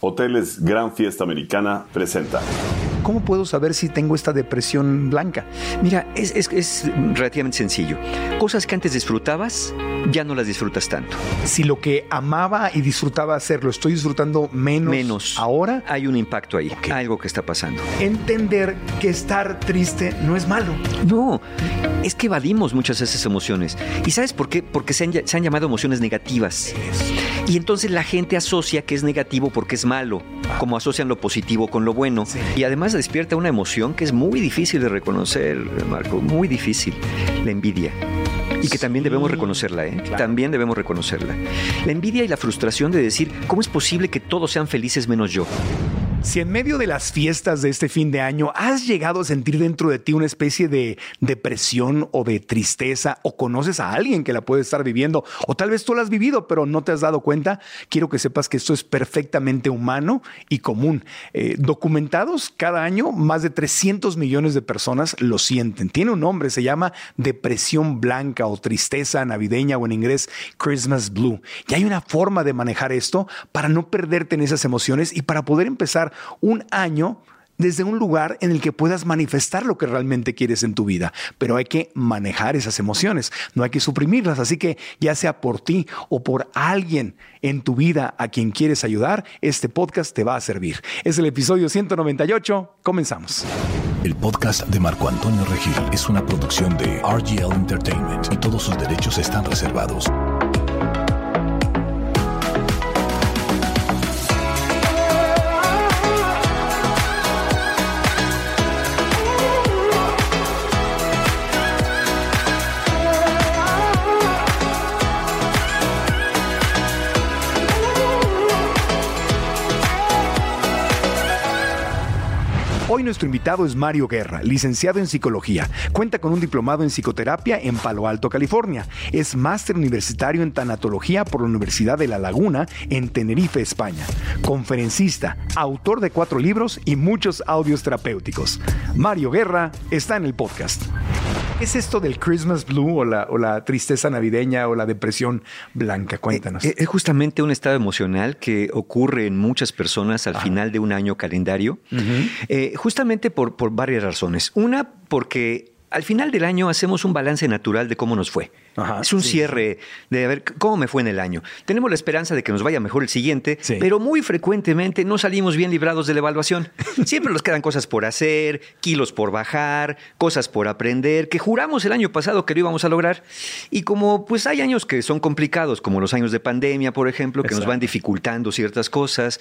Hoteles Gran Fiesta Americana presenta. ¿Cómo puedo saber si tengo esta depresión blanca? Mira, es, es, es, relativamente sencillo. Cosas que antes disfrutabas, ya no las disfrutas tanto. Si lo que amaba y disfrutaba hacer lo estoy disfrutando menos, Menos. ahora, Hay un impacto ahí, algo que está pasando. entender que estar triste no es malo. No, es que evadimos muchas esas emociones. ¿Y sabes por qué? Porque se han, ll- se han llamado emociones negativas. Y entonces la gente asocia que es negativo porque es malo, como asocian lo positivo con lo bueno. Y además despierta una emoción que es muy difícil de reconocer, Marco, muy difícil, la envidia. Y que también debemos reconocerla, ¿eh? También debemos reconocerla. La envidia y la frustración de decir, ¿cómo es posible que todos sean felices menos yo? Si en medio de las fiestas de este fin de año has llegado a sentir dentro de ti una especie de depresión o de tristeza o conoces a alguien que la puede estar viviendo o tal vez tú la has vivido pero no te has dado cuenta, quiero que sepas que esto es perfectamente humano y común. Eh, documentados cada año, más de 300 millones de personas lo sienten. Tiene un nombre, se llama depresión blanca o tristeza navideña o en inglés Christmas Blue. Y hay una forma de manejar esto para no perderte en esas emociones y para poder empezar un año desde un lugar en el que puedas manifestar lo que realmente quieres en tu vida. Pero hay que manejar esas emociones, no hay que suprimirlas. Así que ya sea por ti o por alguien en tu vida a quien quieres ayudar, este podcast te va a servir. Es el episodio 198. Comenzamos. El podcast de Marco Antonio Regil es una producción de RGL Entertainment y todos sus derechos están reservados. Hoy nuestro invitado es Mario Guerra, licenciado en psicología. Cuenta con un diplomado en psicoterapia en Palo Alto, California. Es máster universitario en tanatología por la Universidad de La Laguna en Tenerife, España. Conferencista, autor de cuatro libros y muchos audios terapéuticos. Mario Guerra está en el podcast. ¿Qué es esto del Christmas Blue o la, o la tristeza navideña o la depresión blanca? Cuéntanos. Eh, Es justamente un estado emocional que ocurre en muchas personas al final de un año calendario, Eh, justamente por, por varias razones. Una, porque al final del año hacemos un balance natural de cómo nos fue. Ajá, es un sí, cierre de a ver cómo me fue en el año. Tenemos la esperanza de que nos vaya mejor el siguiente, Sí. pero muy frecuentemente no salimos bien librados de la evaluación. Siempre nos quedan cosas por hacer, kilos por bajar, cosas por aprender, que juramos el año pasado que lo íbamos a lograr. Y como pues hay años que son complicados, como los años de pandemia, por ejemplo, que nos van dificultando ciertas cosas,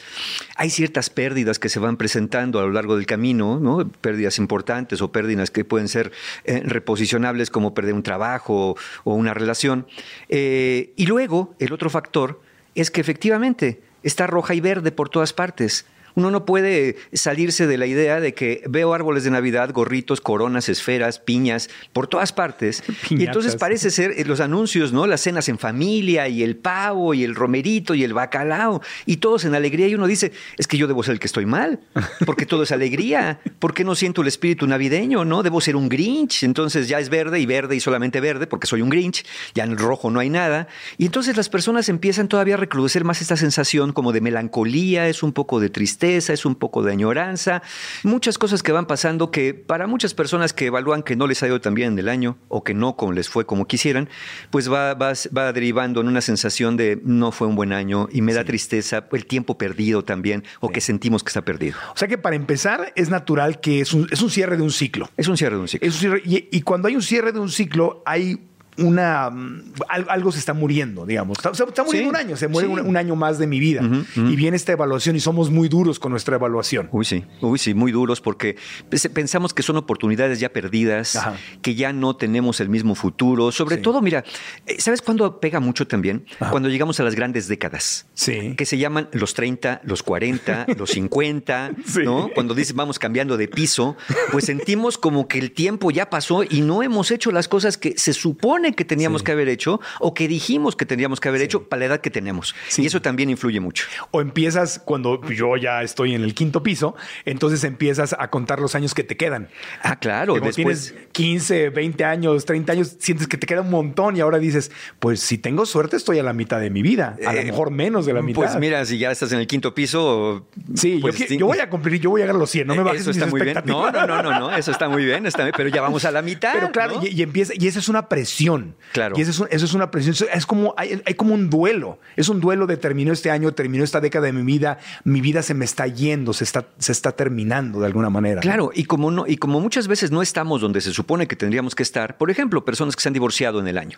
hay ciertas pérdidas que se van presentando a lo largo del camino, ¿no? Pérdidas importantes o pérdidas que pueden ser eh, reposicionables como perder un trabajo o una relación. Eh, y luego, el otro factor es que efectivamente está roja y verde por todas partes. Uno no puede salirse de la idea de que veo árboles de Navidad, gorritos, coronas, esferas, piñas, por todas partes. Y entonces parece ser eh, los anuncios, ¿no? Las cenas en familia y el pavo y el romerito y el bacalao y todos en alegría. Y uno dice, es que yo debo ser el que estoy mal, porque todo es alegría. ¿Por qué no siento el espíritu navideño, no? Debo ser un Grinch. Entonces ya es verde y verde y solamente verde, porque soy un Grinch. Ya en el rojo no hay nada. Y entonces las personas empiezan todavía a recrudecer más esta sensación como de melancolía, es un poco de tristeza tristeza, es un poco de añoranza, muchas cosas que van pasando que para muchas personas que evalúan que no les ha ido tan bien en el año o que no como les fue como quisieran, pues va, va, va derivando en una sensación de no fue un buen año y me da tristeza el tiempo perdido también o que sentimos que está perdido. O sea que para empezar es natural que es un, es un cierre de un ciclo. Es un cierre de un ciclo. Es un cierre- y, y cuando hay un cierre de un ciclo, hay una mm, al- algo se está muriendo, digamos. Está, está muriendo Sí, un año, se muere sí. un, un año más de mi vida. Y viene esta evaluación y somos muy duros con nuestra evaluación. Uy, sí, uy, sí, muy duros porque pens- pensamos que son oportunidades ya perdidas, Ajá. que ya no tenemos el mismo futuro. Sobre Sí. todo, mira, eh, ¿sabes cuándo pega mucho también? Cuando llegamos a las grandes décadas. Sí. Que se llaman los 30, los 40, los 50, Sí. ¿no? Cuando dices vamos cambiando de piso, pues sentimos como que el tiempo ya pasó y no hemos hecho las cosas que se supone que teníamos Sí. que haber hecho o que dijimos que teníamos que haber hecho para la edad que tenemos. Sí. Y eso también influye mucho. O empiezas cuando yo ya estoy en el quinto piso, entonces empiezas a contar los años que te quedan. Ah, claro. Como Después, tienes 15, 20 años, 30 años, sientes que te queda un montón y ahora dices, pues si tengo suerte estoy a la mitad de mi vida, a lo Eh, mejor menos de la mitad. Pues mira, si ya estás en el quinto piso. Sí, pues yo, yo voy a cumplir, yo voy a llegar a los 100, no me bajes Eso mis está muy bien. No, no, no, no, no, eso está muy bien, está bien, pero ya vamos a la mitad. Pero claro, ¿no? y, y empieza, y esa es una presión. Claro. Y eso es, un- eso es una presión. Es como, hay, hay como un duelo. Es un duelo de terminó este año, terminó esta década de mi vida, mi vida se me está yendo, se está, se está terminando de alguna manera. Claro, y como no, y como muchas veces no estamos donde se supone que tendríamos que estar, por ejemplo, personas que se han divorciado en el año,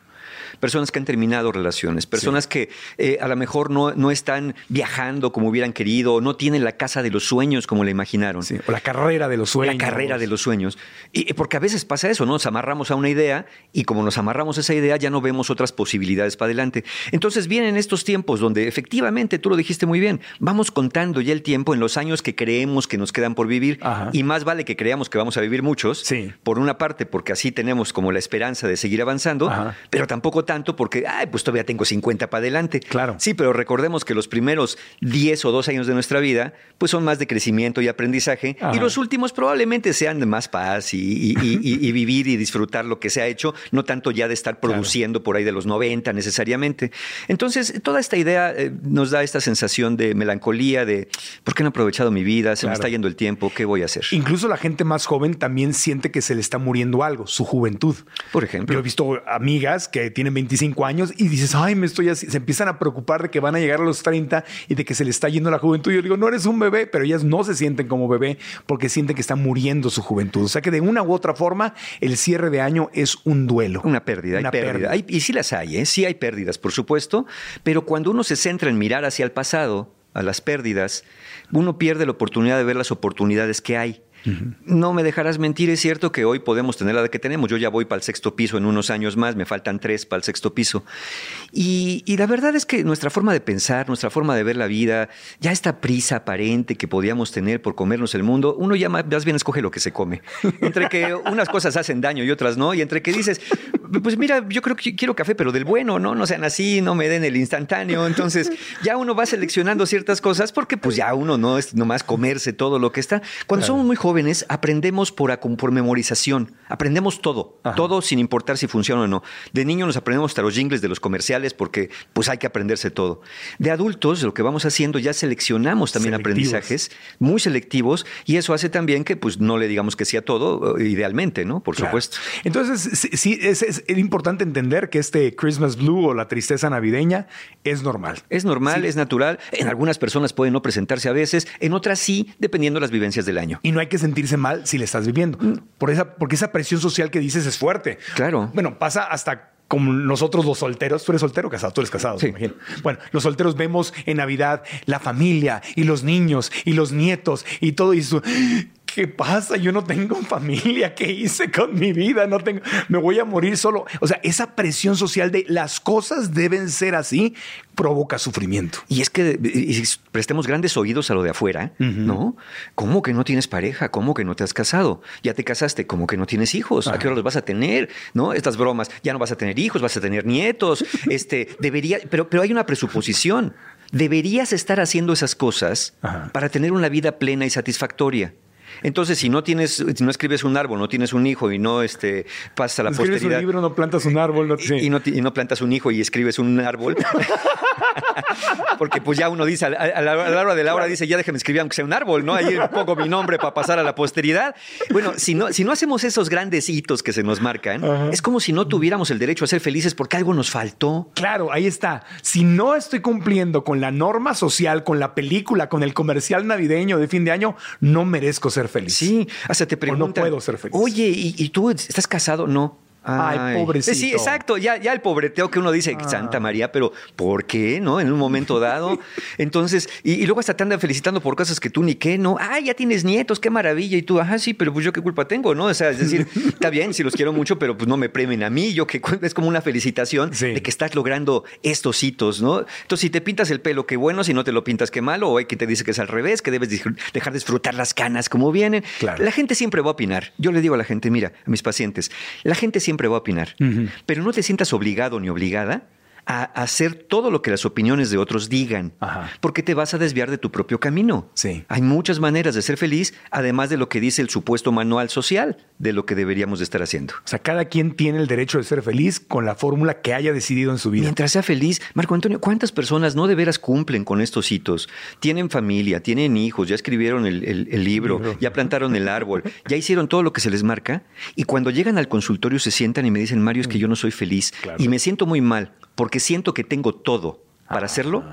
personas que han terminado relaciones, personas que eh, a lo mejor no, no están viajando como hubieran querido, o no tienen la casa de los sueños como la imaginaron. Sí, O la carrera de los sueños. La carrera de los sueños. Y y porque a veces pasa eso, ¿no? Nos amarramos a una idea y como nos amarramos a esa idea ya no vemos otras posibilidades para adelante. Entonces vienen estos tiempos donde efectivamente, tú lo dijiste muy bien, vamos contando ya el tiempo en los años que creemos que nos quedan por vivir Ajá. y más vale que creamos que vamos a vivir muchos, Sí. por una parte porque así tenemos como la esperanza de seguir avanzando, Ajá. pero tampoco tanto porque, ay, pues todavía tengo 50 para adelante. Claro. Sí, pero recordemos que los primeros 10 o 2 años de nuestra vida, pues son más de crecimiento y aprendizaje, Ajá. y los últimos probablemente sean de más paz y, y- y- y- y vivir y disfrutar lo que se ha hecho, no tanto ya de estar produciendo por ahí de los 90 necesariamente. Entonces, toda esta idea eh, nos da esta sensación de melancolía, de ¿por qué no he aprovechado mi vida? Se me está yendo el tiempo, ¿qué voy a hacer? Incluso la gente más joven también siente que se le está muriendo algo, su juventud. Por ejemplo. Yo he visto amigas que tienen 25 años y dices, ay, me estoy así. Se empiezan a preocupar de que van a llegar a los 30 y de que se le está yendo la juventud. Yo digo, no eres un bebé, pero ellas no se sienten como bebé porque sienten que está muriendo su juventud. O sea que de una u otra forma, el cierre de año es un duelo. Una pérdida, Una hay pérdida. pérdida. Hay- y sí las hay, ¿eh? sí hay pérdidas, por supuesto, pero cuando uno se centra en mirar hacia el pasado, a las pérdidas, uno pierde la oportunidad de ver las oportunidades que hay. No me dejarás mentir, es cierto que hoy podemos tener la que tenemos. Yo ya voy para el sexto piso en unos años más, me faltan tres para el sexto piso. Y, y la verdad es que nuestra forma de pensar, nuestra forma de ver la vida, ya esta prisa aparente que podíamos tener por comernos el mundo, uno ya más bien escoge lo que se come. Entre que unas cosas hacen daño y otras no, y entre que dices, pues mira, yo creo que quiero café, pero del bueno, ¿no? No sean así, no me den el instantáneo. Entonces, ya uno va seleccionando ciertas cosas porque pues ya uno no es nomás comerse todo lo que está. Cuando somos muy jóvenes, aprendemos por, por memorización. Aprendemos todo, todo sin importar si funciona o no. De niño nos aprendemos hasta los jingles de los comerciales porque pues hay que aprenderse todo. De adultos, lo que vamos haciendo, ya seleccionamos también Selectivos. aprendizajes muy selectivos y eso hace también que pues no le digamos que sí a todo, eh, idealmente, ¿no? Por Claro. supuesto. Entonces, sí, sí, es, es importante entender que este Christmas Blue o la tristeza navideña es normal. Es normal, Sí. es natural. En algunas personas puede no presentarse a veces, en otras sí, dependiendo de las vivencias del año. Y no hay que sentirse mal si le estás viviendo. Por esa, porque esa presión social que dices es fuerte. Claro. Bueno, pasa hasta como nosotros los solteros. ¿Tú eres soltero o casado? Tú eres casado, Sí. me imagino. Bueno, los solteros vemos en Navidad la familia y los niños y los nietos y todo eso. ¿Qué pasa? Yo no tengo familia. ¿Qué hice con mi vida? No tengo. Me voy a morir solo. O sea, esa presión social de las cosas deben ser así provoca sufrimiento. Y es que y prestemos grandes oídos a lo de afuera, ¿no? ¿Cómo que no tienes pareja? ¿Cómo que no te has casado? ¿Ya te casaste? ¿Cómo que no tienes hijos? ¿A qué hora los vas a tener? ¿No? Estas bromas, ya no vas a tener hijos, vas a tener nietos. Este, debería, pero, pero hay una presuposición. Deberías estar haciendo esas cosas Ajá. para tener una vida plena y satisfactoria. Entonces, si no tienes, si no escribes un árbol, no tienes un hijo y no este, pasas a la Escribes posteridad. un libro, no plantas un árbol. No, y- y, no, y no plantas un hijo y escribes un árbol, Porque pues ya uno dice, a la, a la hora de la hora dice, ya déjame escribir aunque sea un árbol, ¿no? Ahí pongo mi nombre para pasar a la posteridad. Bueno, si no, si no hacemos esos grandes hitos que se nos marcan, es como si no tuviéramos el derecho a ser felices porque algo nos faltó. Claro, ahí está. Si no estoy cumpliendo con la norma social, con la película, con el comercial navideño de fin de año, no merezco ser feliz. Sí, hasta te preguntan. no puedo ser feliz. Oye, ¿y, y tú estás casado? No. Ay, pobrecito. Sí, exacto. Ya, ya el pobreteo que uno dice, Ah. Santa María, pero ¿por qué? ¿No? En un momento dado. Entonces, y, y luego hasta te andan felicitando por cosas que tú ni qué, ¿no? Ah, ya tienes nietos, qué maravilla. Y tú, ajá, sí, pero pues yo qué culpa tengo, ¿no? O sea, es decir, está bien, si los quiero mucho, pero pues no me premien a mí. Yo que es como una felicitación Sí. de que estás logrando estos hitos, ¿no? Entonces, si te pintas el pelo, qué bueno, si no te lo pintas, qué malo, o hay que te dice que es al revés, que debes dejar de disfrutar las canas como vienen. Claro. La gente siempre va a opinar. Yo le digo a la gente, mira, a mis pacientes, la gente siempre va a opinar, pero no te sientas obligado ni obligada a hacer todo lo que las opiniones de otros digan, Ajá. porque te vas a desviar de tu propio camino. Sí. Hay muchas maneras de ser feliz, además de lo que dice el supuesto manual social de lo que deberíamos de estar haciendo. O sea, cada quien tiene el derecho de ser feliz con la fórmula que haya decidido en su vida. Mientras sea feliz, Marco Antonio, ¿cuántas personas no de veras cumplen con estos hitos? Tienen familia, tienen hijos, ya escribieron el, el- el libro, Libro. ya plantaron el árbol, ya hicieron todo lo que se les marca y cuando llegan al consultorio se sientan y me dicen, Mario, es que yo no soy feliz Claro. y me siento muy mal porque siento que tengo todo para hacerlo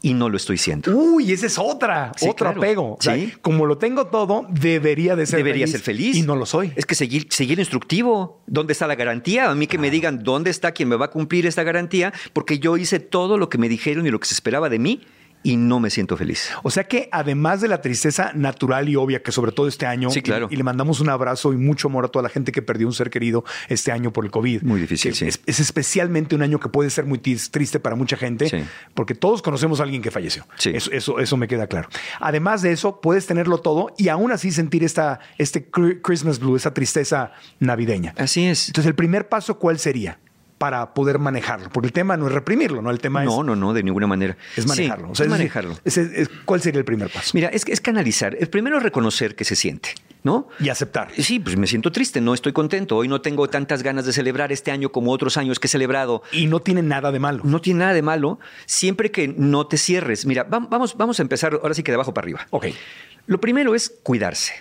y no lo estoy siendo. Uy, esa es otra, Sí, otro claro. apego. O sea, Sí. como lo tengo todo, debería de ser Debería feliz. ser feliz. Y no lo soy. Es que seguir, seguir instructivo. ¿Dónde está la garantía? A mí que me digan dónde está quien me va a cumplir esta garantía, porque yo hice todo lo que me dijeron y lo que se esperaba de mí y no me siento feliz. O sea que además de la tristeza natural y obvia que sobre todo este año, Sí, claro. y, y le mandamos un abrazo y mucho amor a toda la gente que perdió un ser querido este año por el COVID. Muy difícil, sí. Es, es especialmente un año que puede ser muy triste para mucha gente, Sí. porque todos conocemos a alguien que falleció. Sí. Eso, eso, eso me queda claro. Además de eso, puedes tenerlo todo y aún así sentir esta, este Christmas blue, esa tristeza navideña. Así es. Entonces, el primer paso, ¿cuál sería? Para poder manejarlo. Porque el tema no es reprimirlo, ¿no? El tema No, es, no, no, de ninguna manera. es manejarlo. Sí, O sea, es manejarlo. es- ¿Cuál sería el primer paso? Mira, es, que es canalizar. El primero es reconocer que se siente, ¿no? Y aceptar. Sí, pues me siento triste, no estoy contento. Hoy no tengo tantas ganas de celebrar este año como otros años que he celebrado. Y no tiene nada de malo. No tiene nada de malo siempre que no te cierres. Mira, vam- vamos, vamos a empezar ahora sí que de abajo para arriba. Ok. Lo primero es cuidarse.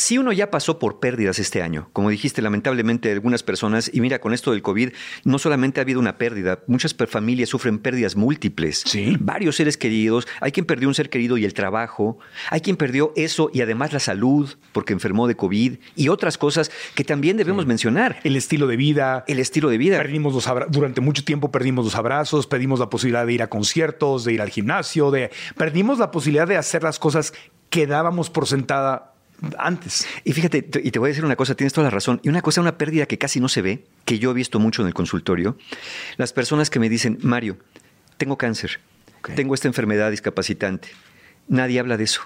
Si uno ya pasó por pérdidas este año, como dijiste, lamentablemente algunas personas, y mira, con esto del COVID, no solamente ha habido una pérdida, muchas familias sufren pérdidas múltiples. Sí. Varios seres queridos, hay quien perdió un ser querido y el trabajo, hay quien perdió eso y además la salud, porque enfermó de COVID, y otras cosas que también debemos mencionar. El estilo de vida. El estilo de vida. Perdimos los durante mucho tiempo perdimos los abrazos, perdimos la posibilidad de ir a conciertos, de ir al gimnasio, de perdimos la posibilidad de hacer las cosas que dábamos por sentada antes. Y fíjate, te- y te voy a decir una cosa, tienes toda la razón. Y una cosa, una pérdida que casi no se ve, que yo he visto mucho en el consultorio, las personas que me dicen, Mario, tengo cáncer, tengo esta enfermedad discapacitante. Nadie habla de eso.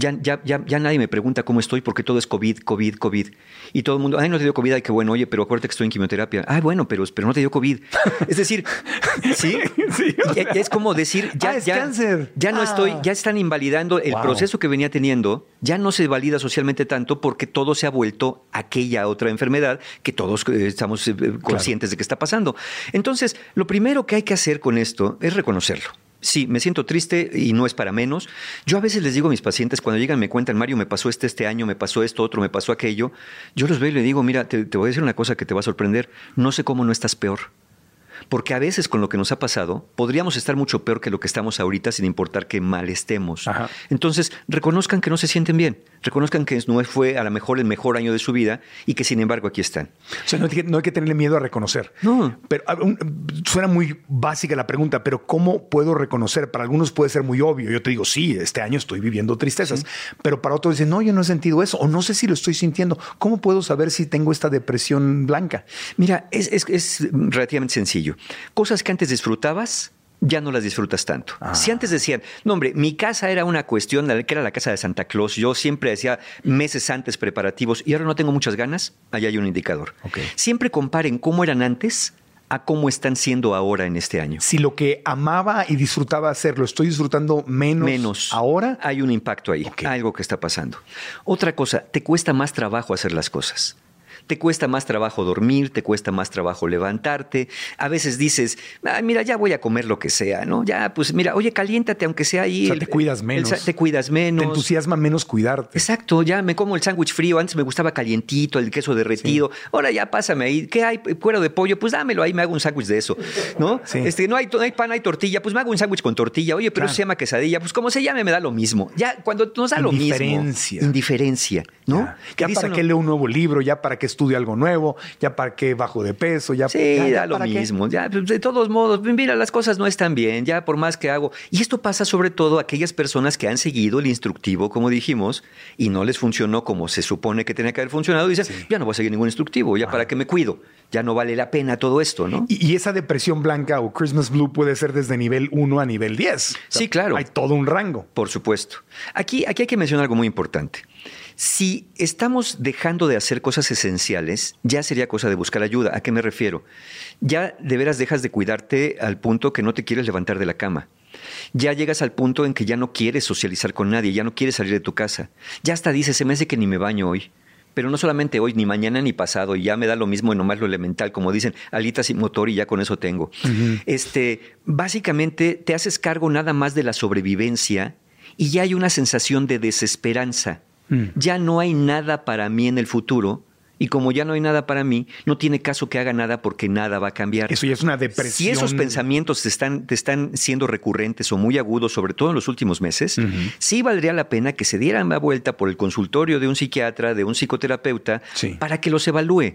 Ya, ya, ya, ya nadie me pregunta cómo estoy porque todo es COVID, COVID, COVID. Y todo el mundo, ay, no te dio COVID, ay, qué bueno, oye, pero acuérdate que estoy en quimioterapia. Ay, bueno, pero, pero no te dio COVID. Es decir, sí, Sí. Ya- ya es como decir, ya, Ah, es ya, cáncer. ya no Ah. estoy, ya están invalidando el Wow. proceso que venía teniendo, ya no se valida socialmente tanto porque todo se ha vuelto aquella otra enfermedad que todos eh, estamos eh, conscientes de que está pasando. Entonces, lo primero que hay que hacer con esto es reconocerlo. Sí, me siento triste y no es para menos. Yo a veces les digo a mis pacientes, cuando llegan me cuentan, Mario, me pasó este este año, me pasó esto, otro, me pasó aquello. Yo los veo y les digo, mira, te, te voy a decir una cosa que te va a sorprender. No sé cómo no estás peor. Porque a veces con lo que nos ha pasado, podríamos estar mucho peor que lo que estamos ahorita sin importar que mal estemos. Ajá. Entonces, reconozcan que no se sienten bien, reconozcan que no fue a lo mejor el mejor año de su vida y que sin embargo aquí están. O sea, no hay que, no hay que tenerle miedo a reconocer. No. Pero a- un- suena muy básica la pregunta, pero ¿cómo puedo reconocer? Para algunos puede ser muy obvio. Yo te digo, sí, este año estoy viviendo tristezas, pero para otros dicen, no, yo no he sentido eso, o no sé si lo estoy sintiendo. ¿Cómo puedo saber si tengo esta depresión blanca? Mira, es, es- es relativamente sencillo. Cosas que antes disfrutabas, ya no las disfrutas tanto. Ah. Si antes decían, no hombre, mi casa era una cuestión, la que era la casa de Santa Claus, yo siempre hacía meses antes preparativos y ahora no tengo muchas ganas, allá hay un indicador. Ok. Siempre comparen cómo eran antes a cómo están siendo ahora en este año. Si lo que amaba y disfrutaba hacer lo estoy disfrutando menos, menos. ahora, Hay un impacto ahí, Ok. algo que está pasando. Otra cosa, te cuesta más trabajo hacer las cosas. Te cuesta más trabajo dormir, te cuesta más trabajo levantarte. A veces dices, "Ay, mira, ya voy a comer lo que sea, ¿no? Ya, pues mira, oye, caliéntate aunque sea ahí. O sea, el- te cuidas menos. te cuidas menos. Te entusiasma menos cuidarte. Exacto, ya me como el sándwich frío. Antes me gustaba calientito, el queso derretido. Ahora ya pásame ahí. ¿Qué hay? Cuero de pollo. Pues dámelo ahí, me hago un sándwich de eso. ¿No? Sí. Este, no, hay, no hay pan, hay tortilla. Pues me hago un sándwich con tortilla. Oye, pero Claro. eso se llama quesadilla. Pues como se llame, me da lo mismo. Ya cuando nos da lo mismo. Indiferencia. Indiferencia, ¿no? Ya, Que Ya para qué leo un nuevo libro, ya para qué estudio algo nuevo, ya para qué bajo de peso, ya Sí, ya- ya da lo qué. mismo. Ya, pues, de todos modos, mira, las cosas no están bien, ya por más que hago. Y esto pasa sobre todo a aquellas personas que han seguido el instructivo, como dijimos, y no les funcionó como se supone que tenía que haber funcionado. Dicen, ya no voy a seguir ningún instructivo, ya para qué me cuido. Ya no vale la pena todo esto, ¿no? Y, y esa depresión blanca o Christmas Blue puede ser desde nivel 1 a nivel 10. O sea, Sí, claro. Hay todo un rango. Por supuesto. Aquí, aquí hay que mencionar algo muy importante. Si estamos dejando de hacer cosas esenciales, ya sería cosa de buscar ayuda. ¿A qué me refiero? Ya de veras dejas de cuidarte al punto que no te quieres levantar de la cama. Ya llegas al punto en que ya no quieres socializar con nadie, ya no quieres salir de tu casa. Ya hasta dices, se me hace que ni me baño hoy. Pero no solamente hoy, ni mañana ni pasado, y ya me da lo mismo en nomás lo elemental, como dicen, alitas sin motor y ya con eso tengo. Este, básicamente te haces cargo nada más de la sobrevivencia y ya hay una sensación de desesperanza. Ya no hay nada para mí en el futuro. Y como ya no hay nada para mí, no tiene caso que haga nada porque nada va a cambiar. Eso ya es una depresión. Si esos pensamientos te están, te están siendo recurrentes o muy agudos, sobre todo en los últimos meses, sí valdría la pena que se dieran la vuelta por el consultorio de un psiquiatra, de un psicoterapeuta, Sí. para que los evalúe.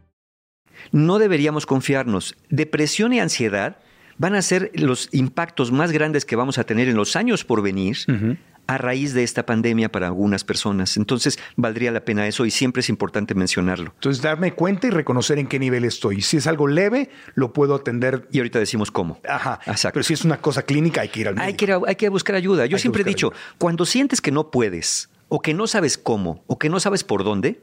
No deberíamos confiarnos. Depresión y ansiedad van a ser los impactos más grandes que vamos a tener en los años por venir a raíz de esta pandemia para algunas personas. Entonces, valdría la pena eso y siempre es importante mencionarlo. Entonces, darme cuenta y reconocer en qué nivel estoy. Si es algo leve, lo puedo atender. Y ahorita decimos cómo. Ajá. Exacto. Pero si es una cosa clínica, hay que ir al médico. Hay que, ir a- hay que buscar ayuda. Yo siempre he dicho, ayuda. cuando sientes que no puedes, o que no sabes cómo, o que no sabes por dónde,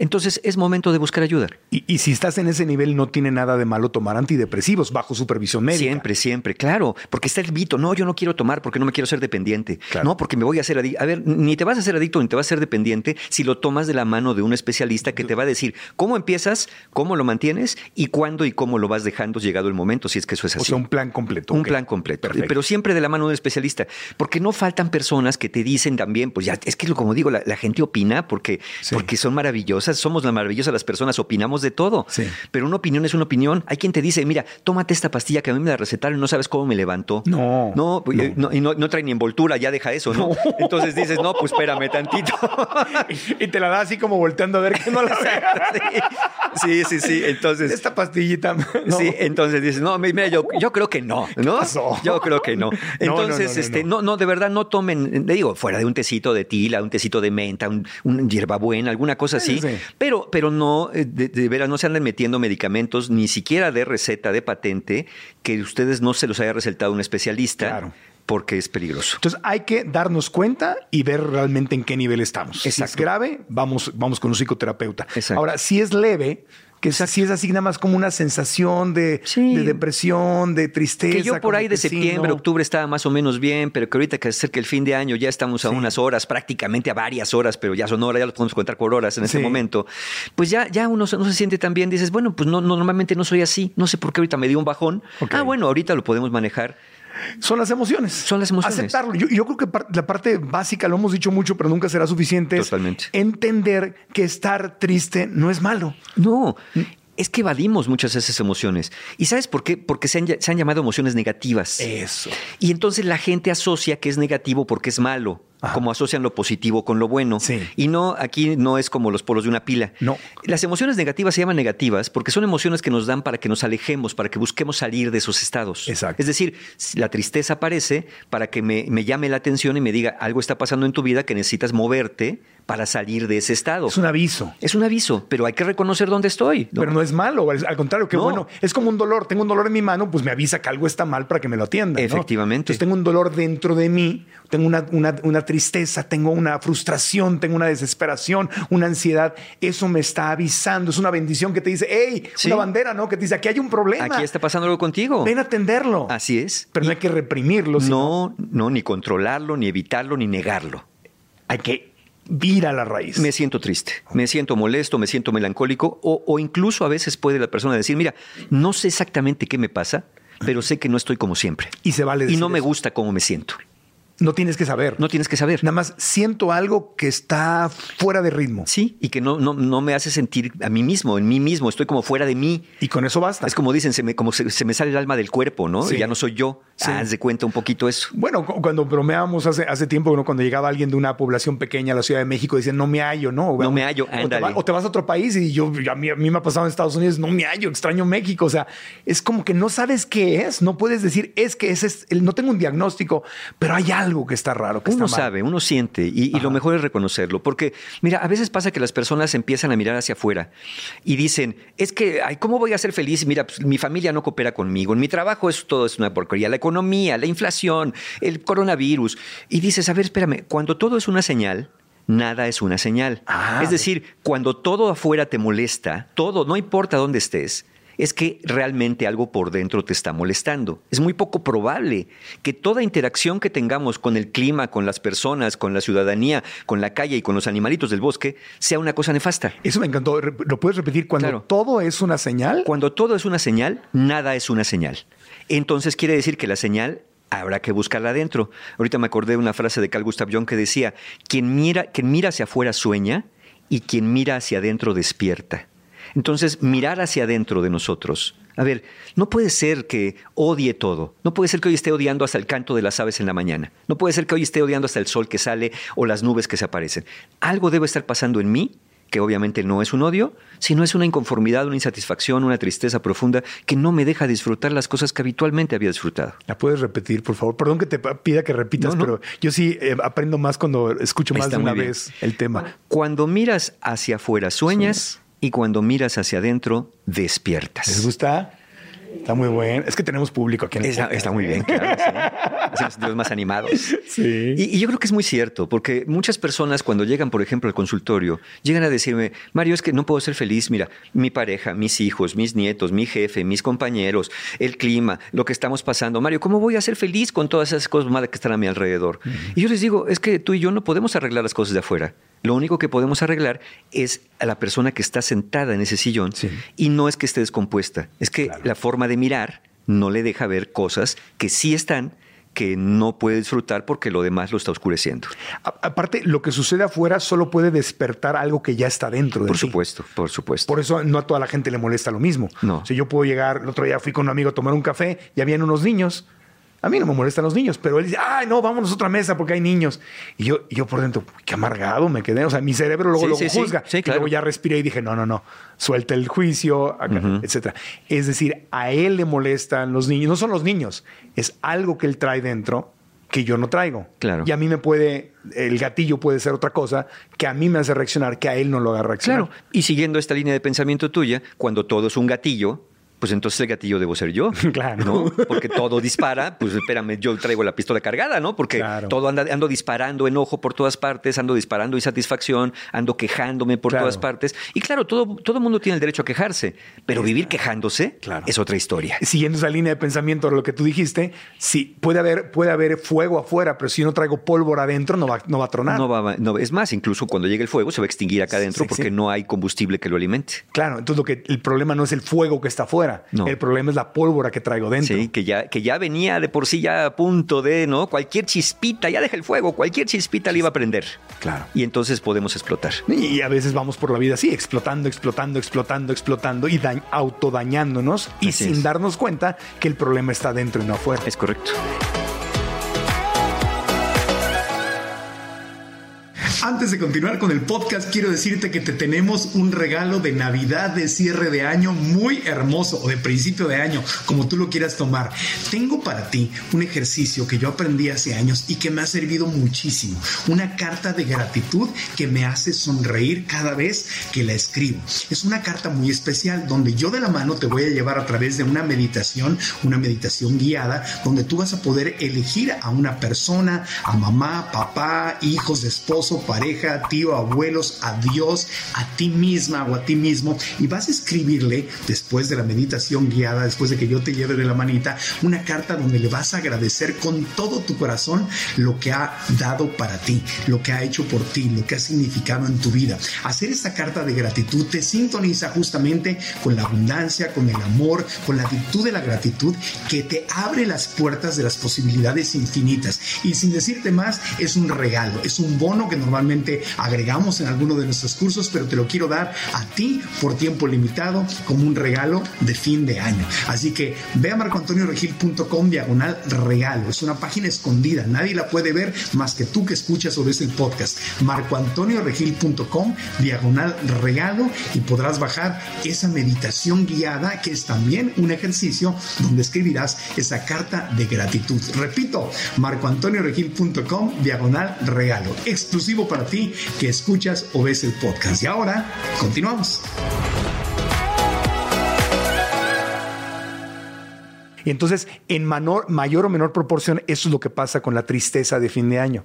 entonces es momento de buscar ayuda. Y, y si estás en ese nivel, no tiene nada de malo tomar antidepresivos bajo supervisión médica. Siempre, siempre, claro. Porque está el mito. No, yo no quiero tomar porque no me quiero ser dependiente. Claro. No, porque me voy a hacer adicto. A ver, ni te vas a hacer adicto ni te vas a ser dependiente si lo tomas de la mano de un especialista que te va a decir cómo empiezas, cómo lo mantienes y cuándo y cómo lo vas dejando llegado el momento, si es que eso es así. O sea, un plan completo. Un plan completo. Perfecto. Pero siempre de la mano de un especialista. Porque no faltan personas que te dicen también, pues ya, es que como digo, la, la gente opina porque, Sí. porque son maravillosas, somos las maravillosas las personas, opinamos de todo. Sí. Pero una opinión es una opinión. Hay quien te dice, mira, tómate esta pastilla que a mí me la recetaron y no sabes cómo me levantó. No, No, no. eh, no, y no, no trae ni envoltura, ya deja eso, ¿no? Entonces dices, no, pues espérame tantito. y te la da así como volteando a ver que no la sí, sí, sí. Entonces. Esta pastillita. Sí, entonces dices, no, mira, yo, yo creo que no, ¿no? pasó? Yo creo que no. Entonces, no, no, este, no. no, no, de verdad, no tomen, le digo, fuera de un tecito de tila, un tecito de menta, un, un hierbabuena, alguna cosa así. Sí, sí. Pero, pero no, eh, de, de veras, no se anden metiendo medicamentos, ni siquiera de receta, de patente, que ustedes no se los haya recetado un especialista, Claro. porque es peligroso. Entonces hay que darnos cuenta y ver realmente en qué nivel estamos. Si es grave, vamos, vamos con un psicoterapeuta. Exacto. Ahora, si es leve, que si es así nada más como una sensación de, Sí. de depresión, de tristeza. Que yo por ahí de septiembre, no. octubre estaba más o menos bien, pero que ahorita que acerca el fin de año ya estamos a unas horas, prácticamente a varias horas, pero ya son horas, ya los podemos contar por horas en este momento. Pues ya, ya uno se- no se siente tan bien. Dices, bueno, pues no, no, normalmente no soy así. No sé por qué ahorita me dio un bajón. Ah, bueno, ahorita lo podemos manejar. Son las emociones. Son las emociones. Aceptarlo. Yo, yo creo que par- la parte básica, lo hemos dicho mucho, pero nunca será suficiente, es Totalmente. entender que estar triste no es malo. No, es que evadimos muchas de esas emociones. ¿Y sabes por qué? Porque se han, se han llamado emociones negativas. Eso. Y entonces la gente asocia que es negativo porque es malo, Ajá. como asocian lo positivo con lo bueno. Sí. Y no, aquí no es como los polos de una pila. No. Las emociones negativas se llaman negativas porque son emociones que nos dan para que nos alejemos, para que busquemos salir de esos estados. Exacto. Es decir, la tristeza aparece para que me, me llame la atención y me diga algo está pasando en tu vida que necesitas moverte para salir de ese estado. Es un aviso. Es un aviso, pero hay que reconocer dónde estoy. ¿no? Pero no es malo, al contrario, que No. bueno, es como un dolor. Tengo un dolor en mi mano, pues me avisa que algo está mal para que me lo atiendan. ¿no? Efectivamente. Entonces tengo un dolor dentro de mí, tengo una, una- una tristeza, tengo una frustración, tengo una desesperación, una ansiedad. Eso me está avisando. Es una bendición que te dice, hey, Sí. una bandera, ¿no? Que te dice, aquí hay un problema. Aquí está pasando algo contigo. Ven a atenderlo. Así es. Pero no hay que reprimirlo, sino No, no, ni controlarlo, ni evitarlo, ni negarlo. hay que ir a la raíz. Me siento triste, me siento molesto, me siento melancólico, o, o incluso a veces puede la persona decir, mira, no sé exactamente qué me pasa, pero sé que no estoy como siempre. Y se vale Y decir no me eso. gusta cómo me siento. No tienes que saber. No tienes que saber. Nada más siento algo que está fuera de ritmo. Sí, y que no, no, no me hace sentir a mí mismo, en mí mismo, estoy como fuera de mí. Y con eso basta. Es como dicen, se me, como se, se me sale el alma del cuerpo, ¿no? Sí. Ya no soy yo. Sí. Haz de cuenta un poquito eso. Bueno, cu- cuando bromeábamos hace, hace tiempo, ¿no? cuando llegaba alguien de una población pequeña a la Ciudad de México, decían, no me hallo, ¿no? No me hallo, o te, va- o te vas a otro país y yo, a mí, a mí me ha pasado en Estados Unidos, no me hallo, extraño México. O sea, es como que no sabes qué es, no puedes decir, es que ese es, el- no tengo un diagnóstico, pero hay algo que está raro, que Uno está mal. sabe, uno siente y, y lo mejor es reconocerlo, porque mira, a veces pasa que las personas empiezan a mirar hacia afuera y dicen, es que, ay, ¿cómo voy a ser feliz? Mira, pues, mi familia no coopera conmigo, en mi trabajo es todo es una porquería, la economía, la inflación, el coronavirus. Y dices, a ver, espérame, cuando todo es una señal, nada es una señal. Ah. es decir, cuando todo afuera te molesta, todo, no importa dónde estés, es que realmente algo por dentro te está molestando. Es muy poco probable que toda interacción que tengamos con el clima, con las personas, con la ciudadanía, con la calle y con los animalitos del bosque sea una cosa nefasta. Eso me encantó. ¿Lo puedes repetir? Cuando Claro. todo es una señal. Cuando todo es una señal, nada es una señal. Entonces quiere decir que la señal habrá que buscarla adentro. Ahorita me acordé de una frase de Carl Gustav Jung que decía, quien mira, quien mira hacia afuera sueña y quien mira hacia adentro despierta. Entonces, mirar hacia adentro de nosotros. A ver, no puede ser que odie todo. No puede ser que hoy esté odiando hasta el canto de las aves en la mañana. No puede ser que hoy esté odiando hasta el sol que sale o las nubes que se aparecen. Algo debe estar pasando en mí que obviamente no es un odio, sino es una inconformidad, una insatisfacción, una tristeza profunda que no me deja disfrutar las cosas que habitualmente había disfrutado. ¿La puedes repetir, por favor? Perdón que te pida que repitas, No, no. pero yo sí eh, aprendo más cuando escucho más de una vez el tema. Cuando miras hacia afuera sueñas Sueñas. Y cuando miras hacia adentro despiertas. ¿Les gusta? Está muy bueno. Es que tenemos público aquí en el Está, podcast. está muy bien, claro. sí. Hacemos más animados. Sí. Y, y yo creo que es muy cierto, porque muchas personas cuando llegan, por ejemplo, al consultorio, llegan a decirme, Mario, es que no puedo ser feliz. Mira, mi pareja, mis hijos, mis nietos, mi jefe, mis compañeros, el clima, lo que estamos pasando. Mario, ¿cómo voy a ser feliz con todas esas cosas malas que están a mi alrededor? Y yo les digo, es que tú y yo no podemos arreglar las cosas de afuera. Lo único que podemos arreglar es a la persona que está sentada en ese sillón Sí. y no es que esté descompuesta, es que la forma de mirar no le deja ver cosas que sí están, que no puede disfrutar porque lo demás lo está oscureciendo. A- aparte, lo que sucede afuera solo puede despertar algo que ya está dentro de Por ti. supuesto, por supuesto. Por eso no a toda la gente le molesta lo mismo. No. Si yo puedo llegar, el otro día fui con un amigo a tomar un café y habían unos niños. A mí no me molestan los niños, pero él dice, ay, no, vámonos a otra mesa porque hay niños. Y yo, yo por dentro, qué amargado me quedé. O sea, mi cerebro luego, Sí, luego sí, juzga. Sí, Y luego ya respiré y dije, no, no, no, suelta el juicio, acá, etcétera. Es decir, a él le molestan los niños. No son los niños, es algo que él trae dentro que yo no traigo. Claro. Y a mí me puede, el gatillo puede ser otra cosa que a mí me hace reaccionar, que a él no lo haga reaccionar. Claro, y siguiendo esta línea de pensamiento tuya, cuando todo es un gatillo, pues entonces el gatillo debo ser yo. Claro. ¿no? Porque todo dispara, pues espérame, yo traigo la pistola cargada, ¿no? Porque Claro. todo anda, ando disparando enojo por todas partes, ando disparando insatisfacción, ando quejándome por Claro. todas partes. Y claro, todo, todo el mundo tiene el derecho a quejarse, pero vivir quejándose Claro. es otra historia. siguiendo esa línea de pensamiento lo que tú dijiste, sí, puede haber, puede haber fuego afuera, pero si no traigo pólvora adentro, no va, no va a tronar. No va, no, es más, incluso cuando llegue el fuego se va a extinguir acá adentro Sí, porque sí. no hay combustible que lo alimente. Claro, entonces lo que el problema no es el fuego que está afuera, No. El problema es la pólvora que traigo dentro. Sí, que ya, que ya venía de por sí ya a punto de, ¿no? Cualquier chispita, ya deja el fuego, cualquier chispita le iba a prender. Claro. Y entonces podemos explotar. Y a veces vamos por la vida así, explotando, explotando, explotando, explotando y da autodañándonos y Así sin es. darnos cuenta que el problema está dentro y no afuera. Es correcto. Antes de continuar con el podcast, quiero decirte que te tenemos un regalo de Navidad de cierre de año muy hermoso o de principio de año, como tú lo quieras tomar. Tengo para ti un ejercicio que yo aprendí hace años y que me ha servido muchísimo. Una carta de gratitud que me hace sonreír cada vez que la escribo. Es una carta muy especial donde yo de la mano te voy a llevar a través de una meditación, una meditación guiada, donde tú vas a poder elegir a una persona, a mamá, papá, hijos, esposo, pareja, tío, abuelos, a Dios, a ti misma o a ti mismo y vas a escribirle después de la meditación guiada, después de que yo te lleve de la manita, una carta donde le vas a agradecer con todo tu corazón lo que ha dado para ti, lo que ha hecho por ti, lo que ha significado en tu vida. Hacer esta carta de gratitud te sintoniza justamente con la abundancia, con el amor, con la virtud de la gratitud que te abre las puertas de las posibilidades infinitas. Y sin decirte más, es un regalo, es un bono que normalmente agregamos en alguno de nuestros cursos, pero te lo quiero dar a ti por tiempo limitado como un regalo de fin de año. Así que ve a marcoantonioregil.com diagonal regalo. Es una página escondida, nadie la puede ver más que tú que escuchas o ves el podcast. marcoantonioregil.com diagonal regalo y podrás bajar esa meditación guiada que es también un ejercicio donde escribirás esa carta de gratitud. Repito, marcoantonioregil.com diagonal regalo. Exclusivo para ti que escuchas o ves el podcast. Y ahora, continuamos. Y entonces, en manor- mayor o menor proporción, eso es lo que pasa con la tristeza de fin de año.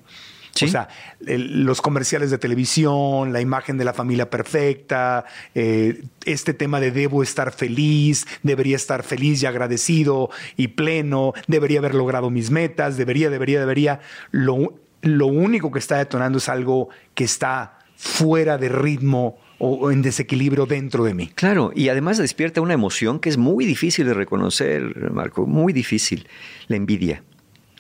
Sí. O sea, el- los comerciales de televisión, la imagen de la familia perfecta, eh, este tema de debo estar feliz, debería estar feliz y agradecido y pleno, debería haber logrado mis metas, debería, debería, debería. Lo, lo único que está detonando es algo que está fuera de ritmo o, en desequilibrio dentro de mí. Claro, y además despierta una emoción que es muy difícil de reconocer, Marco, muy difícil, la envidia.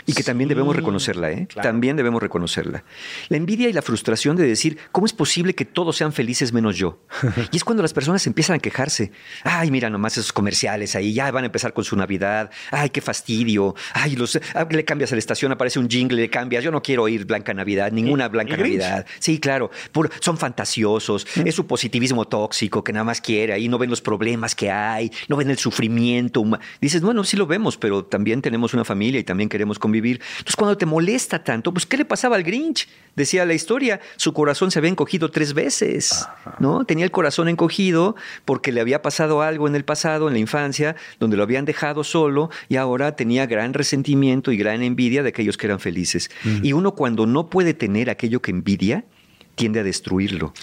Y que también debemos reconocerla, ¿eh? claro. También debemos reconocerla. La envidia y la frustración de decir, ¿cómo es posible que todos sean felices menos yo? Y es cuando las personas empiezan a quejarse. Ay, mira nomás esos comerciales ahí, ya van a empezar con su Navidad. Ay, qué fastidio. Ay, los, ah, le cambias a la estación, aparece un jingle, le cambias. Yo no quiero oír Blanca Navidad, ninguna Blanca. Navidad. Sí, claro. Puro- son fantasiosos. Es su positivismo tóxico que nada más quiere. Ahí no ven los problemas que hay, no ven el sufrimiento. Dices, bueno, sí lo vemos, pero también tenemos una familia y también queremos convivir. Entonces, cuando te molesta tanto, pues, ¿qué le pasaba al Grinch? Decía la historia, su corazón se había encogido tres veces, ¿no? Tenía el corazón encogido porque le había pasado algo en el pasado, en la infancia, donde lo habían dejado solo y ahora tenía gran resentimiento y gran envidia de aquellos que eran felices. Y uno cuando no puede tener aquello que envidia, tiende a destruirlo.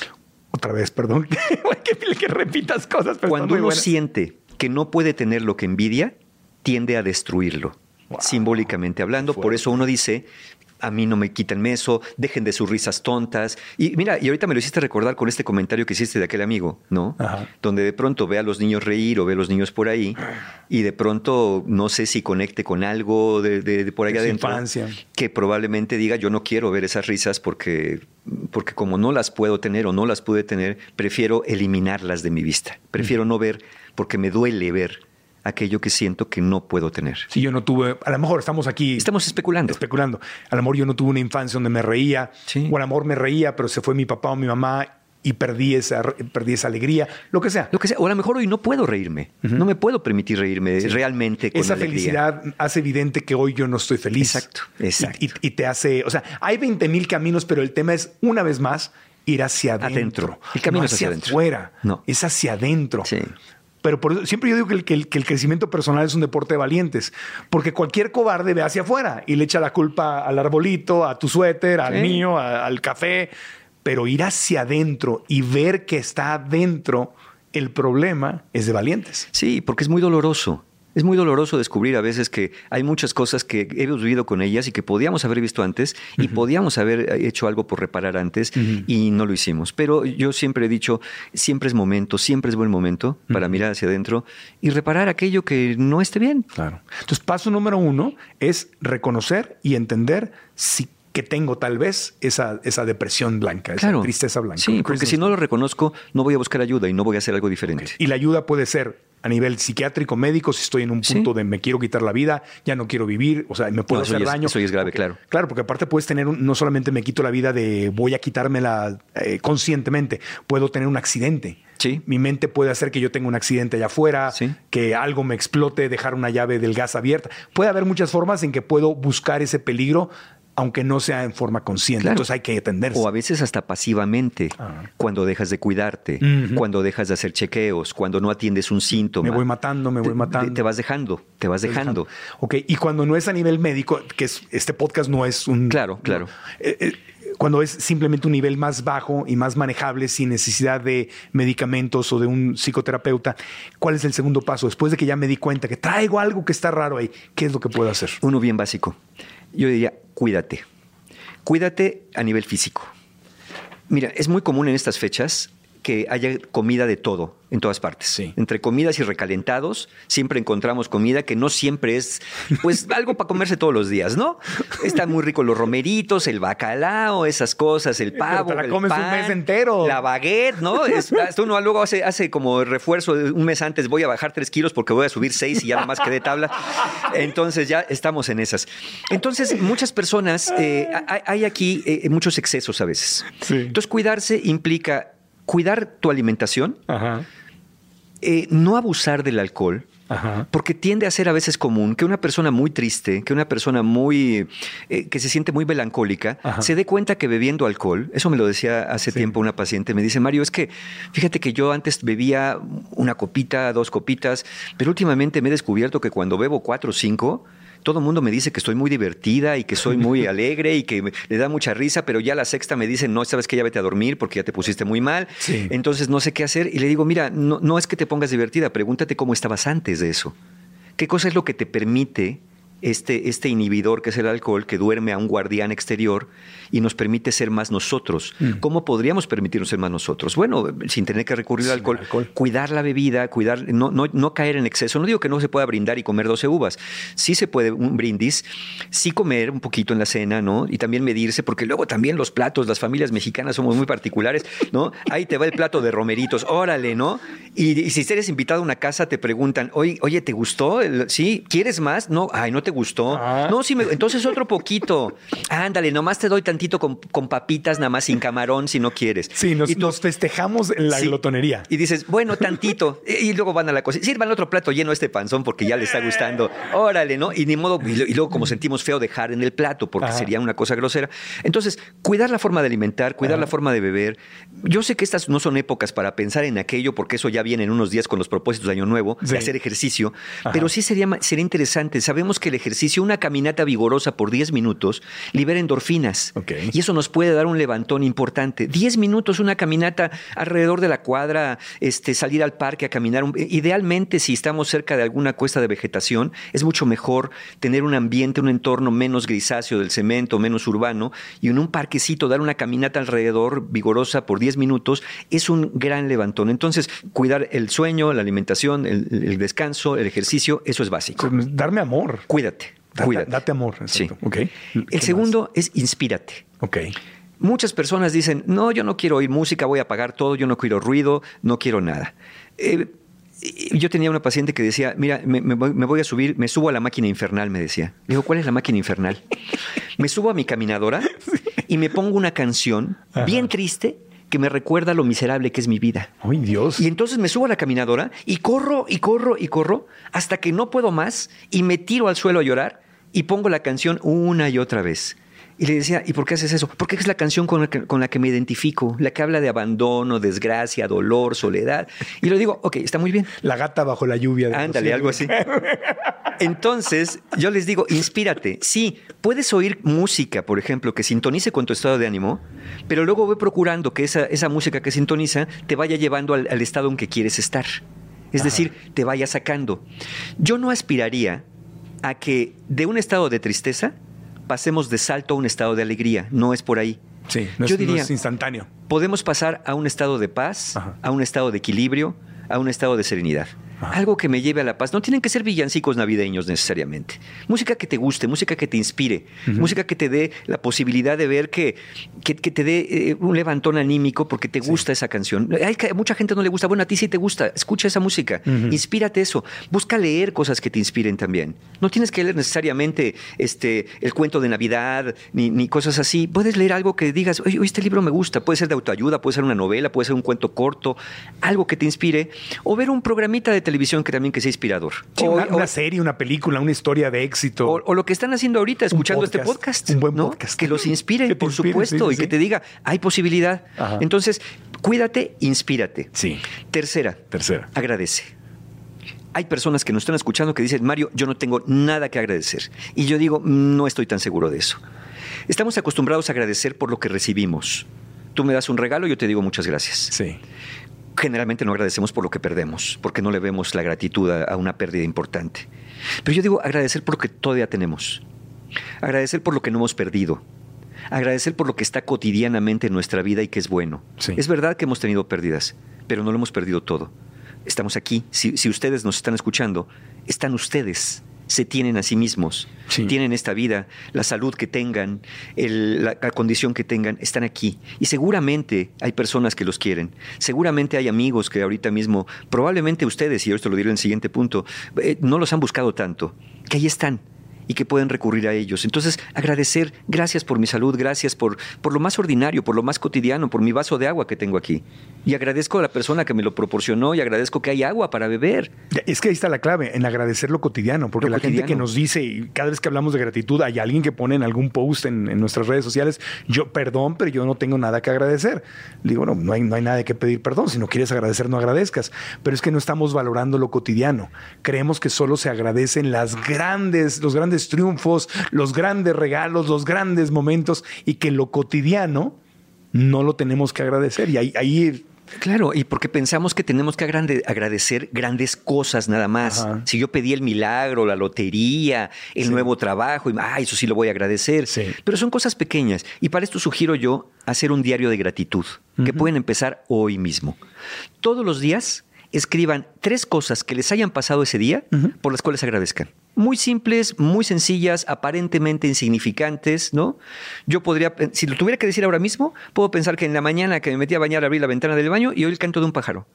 Otra vez, perdón, que, que repitas cosas. Pero Cuando uno siente que no puede tener lo que envidia, tiende a destruirlo, simbólicamente hablando. Por eso uno dice, a mí no me quiten eso, dejen de sus risas tontas. Y mira, y ahorita me lo hiciste recordar con este comentario que hiciste de aquel amigo, ¿no? Ajá. Donde de pronto ve a los niños reír o ve a los niños por ahí y de pronto no sé si conecte con algo de, de- de por su adentro. infancia. Que probablemente diga, yo no quiero ver esas risas porque, porque como no las puedo tener o no las pude tener, prefiero eliminarlas de mi vista. Prefiero no ver porque me duele ver aquello que siento que no puedo tener. Si yo no tuve, a lo mejor estamos aquí Estamos especulando. especulando. A lo mejor yo no tuve una infancia donde me reía, Sí. o a lo mejor me reía, pero se fue mi papá o mi mamá y perdí esa, perdí esa alegría, lo que sea. Lo que sea, o a lo mejor hoy no puedo reírme. No me puedo permitir reírme realmente con Esa alegría. felicidad hace evidente que hoy yo no estoy feliz. Exacto, exacto. Y, y- y te hace, o sea, hay 20 mil caminos, pero el tema es, una vez más, ir hacia adentro. Adentro. El camino no es hacia adentro. afuera. No. Es hacia adentro. Sí. Pero por eso, siempre yo digo que el, que el- que el crecimiento personal es un deporte de valientes, porque cualquier cobarde ve hacia afuera y le echa la culpa al arbolito, a tu suéter, al Sí. mío, a- al café, pero ir hacia adentro y ver que está adentro el problema es de valientes. Sí, porque es muy doloroso. Es muy doloroso descubrir a veces que hay muchas cosas que hemos vivido con ellas y que podíamos haber visto antes y podíamos haber hecho algo por reparar antes y no lo hicimos. Pero yo siempre he dicho, siempre es momento, siempre es buen momento para mirar hacia adentro y reparar aquello que no esté bien. Claro. Entonces, paso número uno es reconocer y entender si que tengo tal vez esa, esa depresión blanca, esa tristeza blanca. Sí, porque si no lo reconozco, no voy a buscar ayuda y no voy a hacer algo diferente. Y la ayuda puede ser a nivel psiquiátrico, médico, si estoy en un punto de me quiero quitar la vida, ya no quiero vivir, o sea, me puedo hacer daño. Eso es grave, claro. Claro, porque aparte puedes tener, no solamente me quito la vida de voy a quitármela eh, conscientemente, puedo tener un accidente. Sí. Mi mente puede hacer que yo tenga un accidente allá afuera, que algo me explote, dejar una llave del gas abierta. Puede haber muchas formas en que puedo buscar ese peligro aunque no sea en forma consciente. Entonces hay que atenderse. O a veces hasta pasivamente, ah. cuando dejas de cuidarte, cuando dejas de hacer chequeos, cuando no atiendes un síntoma. Me voy matando, me voy matando. Te, vas dejando, te vas dejando. Ok, y cuando no es a nivel médico, que es, este podcast no es un... Claro, claro. Eh, eh, cuando es simplemente un nivel más bajo y más manejable sin necesidad de medicamentos o de un psicoterapeuta, ¿cuál es el segundo paso? Después de que ya me di cuenta que traigo algo que está raro ahí, ¿qué es lo que puedo hacer? Uno bien básico. Yo diría, cuídate. Cuídate a nivel físico. Mira, es muy común en estas fechas que haya comida de todo en todas partes. Entre comidas y recalentados siempre encontramos comida que no siempre es pues algo para comerse todos los días, ¿no? Están muy ricos los romeritos, el bacalao, esas cosas, el pavo, te la el comes un mes entero. La baguette, ¿no? Es, uno luego hace, hace como refuerzo un mes antes voy a bajar tres kilos porque voy a subir seis y ya nada más quedé tabla. Entonces ya estamos en esas. Entonces muchas personas, eh, hay, aquí eh, muchos excesos a veces. Entonces cuidarse implica cuidar tu alimentación, eh, no abusar del alcohol, porque tiende a ser a veces común que una persona muy triste, que una persona muy eh, que se siente muy melancólica, se dé cuenta que bebiendo alcohol, eso me lo decía hace tiempo una paciente, me dice, Mario, es que fíjate que yo antes bebía una copita, dos copitas, pero últimamente me he descubierto que cuando bebo cuatro o cinco, todo el mundo me dice que estoy muy divertida y que soy muy alegre y que le da mucha risa, pero ya la sexta me dice, no, sabes que ya vete a dormir porque ya te pusiste muy mal. Entonces no sé qué hacer. Y le digo, mira, no, no es que te pongas divertida, pregúntate cómo estabas antes de eso. ¿Qué cosa es lo que te permite este, este inhibidor que es el alcohol, que duerme a un guardián exterior y nos permite ser más nosotros. Mm. ¿Cómo podríamos permitirnos ser más nosotros? Bueno, sin tener que recurrir al alcohol, cuidar la bebida, cuidar, no, no, no, caer en exceso. No digo que no se pueda brindar y comer 12 uvas. Sí se puede un brindis, sí comer un poquito en la cena, ¿no? Y también medirse, porque luego también los platos, las familias mexicanas somos muy particulares, ¿no? Ahí te va el plato de romeritos, órale, ¿no? Y, si eres invitado a una casa, te preguntan, oye, oye ¿te gustó? ¿Sí? ¿Quieres más? No, ay, no te gustó. Ah. No, sí, me, entonces otro poquito. Ándale, nomás te doy tantito con, papitas, nada más sin camarón, si no quieres. Sí, nos, y nos festejamos en la glotonería. Y dices, bueno, tantito. y luego van a la cocina. Sirvan otro plato lleno este panzón porque ya le está gustando. Órale, ¿no? Y ni modo. Y luego, como sentimos feo, dejar en el plato porque sería una cosa grosera. Entonces, cuidar la forma de alimentar, cuidar la forma de beber. Yo sé que estas no son épocas para pensar en aquello porque eso ya viene en unos días con los propósitos de Año Nuevo, de hacer ejercicio. Pero sí sería, sería interesante. Sabemos que el ejercicio, una caminata vigorosa por 10 minutos, libera endorfinas. Y eso nos puede dar un levantón importante. Diez minutos, una caminata alrededor de la cuadra, este, salir al parque a caminar. Idealmente, si estamos cerca de alguna cuesta de vegetación, es mucho mejor tener un ambiente, un entorno menos grisáceo del cemento, menos urbano, y en un parquecito dar una caminata alrededor vigorosa por diez minutos es un gran levantón. Entonces, cuidar el sueño, la alimentación, el, descanso, el ejercicio, eso es básico. Darme amor. Cuídate. Date, date amor. Sí. El segundo es inspírate. Ok. Muchas personas dicen, no, yo no quiero oír música, voy a apagar todo, yo no quiero ruido, no quiero nada. Eh, yo tenía una paciente que decía, mira, me, voy a subir, me subo a la máquina infernal, me decía. Le digo, ¿cuál es la máquina infernal? me subo a mi caminadora y me pongo una canción bien triste que me recuerda lo miserable que es mi vida. ¡Ay, Dios! Y entonces me subo a la caminadora y corro y corro y corro hasta que no puedo más y me tiro al suelo a llorar y pongo la canción una y otra vez. Y le decía, ¿y por qué haces eso? Porque es la canción con la, que, me identifico, la que habla de abandono, desgracia, dolor, soledad. Y le digo, ok, está muy bien. La gata bajo la lluvia. De Ándale, algo así. Entonces, yo les digo, inspírate. Sí, puedes oír música, por ejemplo, que sintonice con tu estado de ánimo, pero luego voy procurando que esa, esa música que sintoniza te vaya llevando al, al estado en que quieres estar. Es decir, te vaya sacando. Yo no aspiraría a que de un estado de tristeza pasemos de salto a un estado de alegría. No es por ahí. Sí, no, Yo es, no diría, es instantáneo. podemos pasar a un estado de paz, Ajá. a un estado de equilibrio, a un estado de serenidad. Algo que me lleve a la paz. No tienen que ser villancicos navideños necesariamente. Música que te guste, música que te inspire, música que te dé la posibilidad de ver que, que, que te dé eh, un levantón anímico porque te gusta esa canción. Hay que- mucha gente no le gusta. Bueno, a ti sí te gusta. Escucha esa música. Inspírate eso. Busca leer cosas que te inspiren también. No tienes que leer necesariamente este, el cuento de Navidad ni, ni cosas así. Puedes leer algo que digas, oye, este libro me gusta. Puede ser de autoayuda, puede ser una novela, puede ser un cuento corto, algo que te inspire. O ver un programita de televisión que también que sea inspirador. Sí, o, una, o- una serie, una película, una historia de éxito. o- o lo que están haciendo ahorita, escuchando este podcast, un buen ¿no? podcast. Que los inspire, Que por inspire, supuesto, sí, y sí, que te diga, hay posibilidad. Ajá. Entonces, cuídate, inspírate. Sí. Tercera. Tercera. Agradece. Hay personas que nos están escuchando que dicen, Mario, yo no tengo nada que agradecer. Y yo digo, no estoy tan seguro de eso. Estamos acostumbrados a agradecer por lo que recibimos. Tú me das un regalo, yo te digo muchas gracias. Sí. Generalmente no agradecemos por lo que perdemos, porque no le vemos la gratitud a, una pérdida importante. Pero yo digo agradecer por lo que todavía tenemos. Agradecer por lo que no hemos perdido. Agradecer por lo que está cotidianamente en nuestra vida y que es bueno. Sí. Es verdad que hemos tenido pérdidas, pero no lo hemos perdido todo. Estamos aquí. Si, si ustedes nos están escuchando, están ustedes. Se tienen a sí mismos. Sí. Tienen esta vida, la salud que tengan, el- la, la condición que tengan, están aquí. Y seguramente hay personas que los quieren. Seguramente hay amigos que ahorita mismo, probablemente ustedes, y esto lo diré en el siguiente punto, eh, no los han buscado tanto, que ahí están y que pueden recurrir a ellos. Entonces, agradecer, gracias por mi salud, gracias por, por lo más ordinario, por lo más cotidiano, por mi vaso de agua que tengo aquí. Y agradezco a la persona que me lo proporcionó y agradezco que hay agua para beber. Es que ahí está la clave, en agradecer lo cotidiano, porque Lo la gente que nos dice, y cada vez que hablamos de gratitud, hay alguien que pone en algún post en, en nuestras redes sociales, yo, perdón, pero yo no tengo nada que agradecer. Le digo, no, no hay, no hay nada que pedir perdón, si no quieres agradecer, no agradezcas. Pero es que no estamos valorando lo cotidiano. Creemos que solo se agradecen las grandes, los grandes triunfos, los grandes regalos, los grandes momentos, y que lo cotidiano no lo tenemos que agradecer. Y ahí, ahí Claro, y porque pensamos que tenemos que agradecer grandes cosas nada más. Ajá. Si yo pedí el milagro, la lotería, el nuevo trabajo, y, ah, eso sí lo voy a agradecer. Sí. Pero son cosas pequeñas. Y para esto sugiero yo hacer un diario de gratitud, que pueden empezar hoy mismo. Todos los días escriban tres cosas que les hayan pasado ese día por las cuales agradezcan. Muy simples, muy sencillas, aparentemente insignificantes, ¿no? Yo podría, si lo tuviera que decir ahora mismo, puedo pensar que en la mañana que me metí a bañar abrí la ventana del baño y oí el canto de un pájaro.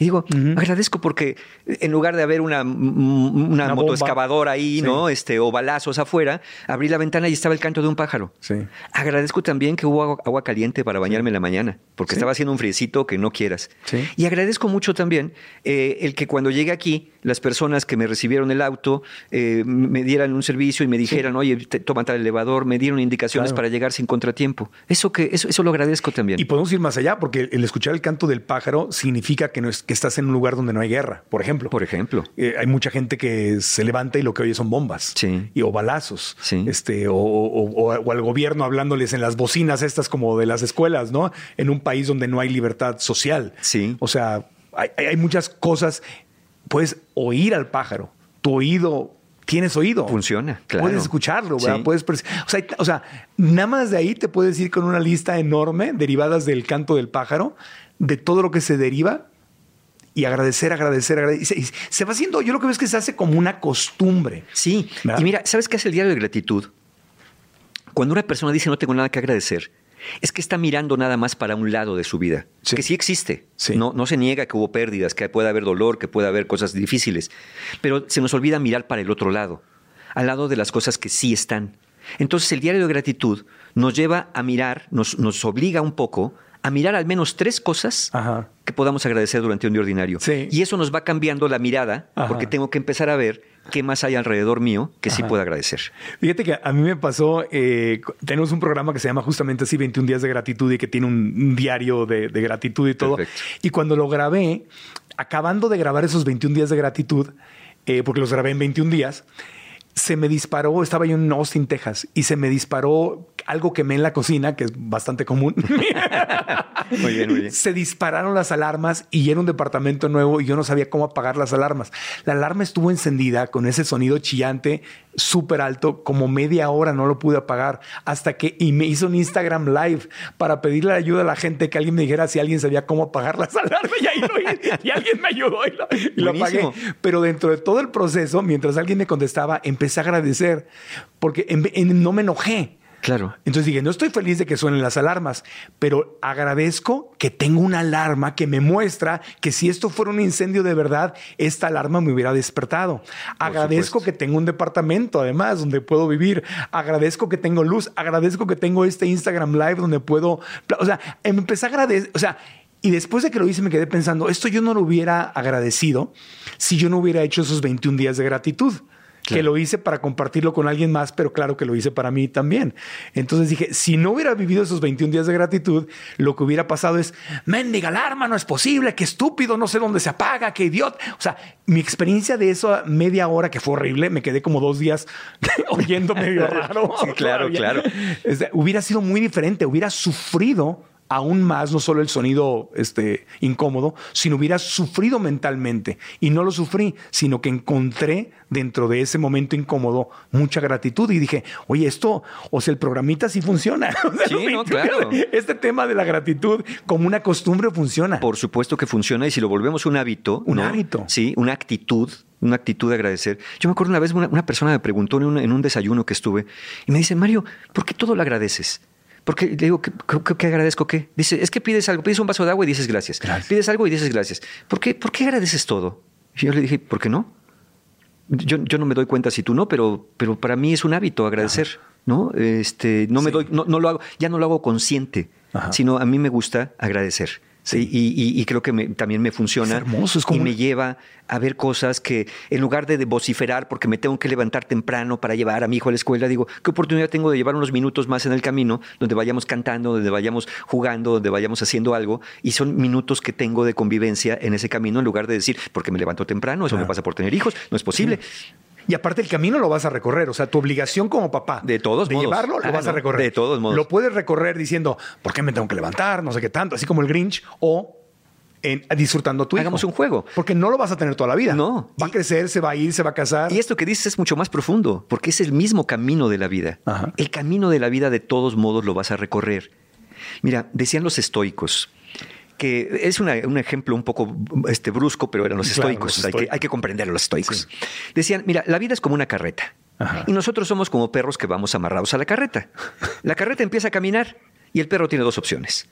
Y digo, agradezco porque en lugar de haber una, una, Una motoexcavadora ahí, Sí. ¿no? Este, o balazos afuera, abrí la ventana y estaba el canto de un pájaro. Sí. Agradezco también que hubo agua, agua caliente para bañarme en la mañana, porque estaba haciendo un friecito que no quieras. Sí. Y agradezco mucho también eh, el que cuando llegué aquí, las personas que me recibieron el auto eh, me dieran un servicio y me dijeran, oye, te- toma tal elevador, me dieron indicaciones Claro. para llegar sin contratiempo. Eso, que, eso, eso lo agradezco también. Y podemos ir más allá, porque el escuchar el canto del pájaro significa que, no es, que estás en un lugar donde no hay guerra, por ejemplo. Por ejemplo. Eh, hay mucha gente que se levanta y lo que oye son bombas Sí. y, o balazos. Sí. Este, o, o- o- o al gobierno hablándoles en las bocinas estas como de las escuelas, ¿no? En un país donde no hay libertad social. Sí. O sea, hay, hay muchas cosas. Puedes oír al pájaro. Tu oído. Tienes oído. Funciona, claro. Puedes escucharlo, ¿verdad? Sí. Puedes o, sea, o sea, nada más de ahí te puedes ir con una lista enorme derivadas del canto del pájaro, de todo lo que se deriva y agradecer, agradecer, agradecer. Y se, va haciendo, yo lo que veo es que se hace como una costumbre. Sí, ¿Verdad? y mira, ¿sabes qué es el diario de gratitud? Cuando una persona dice no tengo nada que agradecer, es que está mirando nada más para un lado de su vida, Sí. que sí existe. Sí. No, no se niega que hubo pérdidas, que puede haber dolor, que puede haber cosas difíciles, pero se nos olvida mirar para el otro lado, al lado de las cosas que sí están. Entonces el diario de gratitud nos lleva a mirar, nos, nos obliga un poco a mirar al menos tres cosas Ajá. que podamos agradecer durante un día ordinario. Sí. Y eso nos va cambiando la mirada, Ajá. porque tengo que empezar a ver qué más hay alrededor mío que sí Ajá. pueda agradecer. Fíjate que a mí me pasó, eh, tenemos un programa que se llama justamente así, 21 días de gratitud y que tiene un, un diario de, de gratitud y todo. Perfecto. Y cuando lo grabé, acabando de grabar esos 21 días de gratitud, eh, porque los grabé en 21 días, se me disparó, estaba yo en Austin, Texas, y se me disparó algo que me en la cocina, que es bastante común. muy bien, muy bien. Se dispararon las alarmas y era un departamento nuevo y yo no sabía cómo apagar las alarmas. La alarma estuvo encendida con ese sonido chillante súper alto, como media hora no lo pude apagar hasta que y me hizo un Instagram live para pedirle ayuda a la gente que alguien me dijera si alguien sabía cómo apagar las alarmas y ahí lo hice, y alguien me ayudó y lo, y lo apagué. Pero dentro de todo el proceso, mientras alguien me contestaba, empecé a agradecer porque en- en- no me enojé. Claro. Entonces dije, no estoy feliz de que suenen las alarmas, pero agradezco que tengo una alarma que me muestra que si esto fuera un incendio de verdad, esta alarma me hubiera despertado. agradezco que tengo un departamento, además, donde puedo vivir. Agradezco que tengo luz. Agradezco que tengo este Instagram Live donde puedo... O sea, empecé a agradecer... O sea, y después de que lo hice me quedé pensando, esto yo no lo hubiera agradecido si yo no hubiera hecho esos 21 días de gratitud que lo hice para compartirlo con alguien más, pero claro que lo hice para mí también. Entonces dije, si no hubiera vivido esos 21 días de gratitud, lo que hubiera pasado es, mendiga alarma, no es posible, qué estúpido, no sé dónde se apaga, qué idiota. O sea, mi experiencia de eso media hora que fue horrible, me quedé como dos días oyendo medio raro. Sí, claro, Todavía. claro. Hubiera sido muy diferente, hubiera sufrido aún más, no solo el sonido este, incómodo, sino hubiera sufrido mentalmente. Y no lo sufrí, sino que encontré dentro de ese momento incómodo mucha gratitud y dije, oye, esto, o sea, el programita sí funciona. Sí, no, 21 claro. Este tema de la gratitud como una costumbre funciona. Por supuesto que funciona y si lo volvemos un hábito. Un ¿no? hábito. Sí, una actitud, una actitud de agradecer. Yo me acuerdo una vez una, una persona me preguntó en un, en un desayuno que estuve y me dice, Mario, ¿por qué todo lo agradeces? Porque le digo, ¿qué, qué- qué agradezco qué? Dice, es que pides algo, pides un vaso de agua y dices gracias. Gracias. Pides algo y dices gracias. ¿Por qué, ¿Por qué agradeces todo? Y yo le dije, ¿por qué no? Yo, yo no me doy cuenta si tú no, pero, pero para mí es un hábito agradecer, ¿no? Este, no me Sí. doy, no, no lo hago, ya no lo hago consciente, Ajá. sino a mí me gusta agradecer. Sí, y, y- y creo que me- también me funciona. Es hermoso, es como y me lleva a ver cosas que, en lugar de vociferar porque me tengo que levantar temprano para llevar a mi hijo a la escuela, digo, ¿qué oportunidad tengo de llevar unos minutos más en el camino donde vayamos cantando, donde vayamos jugando, donde vayamos haciendo algo? Y son minutos que tengo de convivencia en ese camino en lugar de decir, porque me levanto temprano, eso me pasa por tener hijos, no es posible. Y aparte el camino lo vas a recorrer, o sea, tu obligación como papá De todos de modos. llevarlo lo Ah, vas a recorrer. de todos modos. Lo puedes recorrer diciendo, ¿por qué me tengo que levantar? No sé qué tanto, así como el Grinch o en, disfrutando tu hijo. Hagamos un juego. Porque no lo vas a tener toda la vida. No. Va a crecer, se va a ir, se va a casar. Y esto que dices es mucho más profundo, porque es el mismo camino de la vida. Ajá. El camino de la vida de todos modos lo vas a recorrer. Mira, decían los estoicos, que es una- un ejemplo un poco este, brusco, pero eran los Claro, estoicos. los hay, que, hay que comprender a los estoicos. Decían, mira, la vida es como una carreta. Ajá. Y nosotros somos como perros que vamos amarrados a la carreta. La carreta empieza a caminar y el perro tiene dos opciones.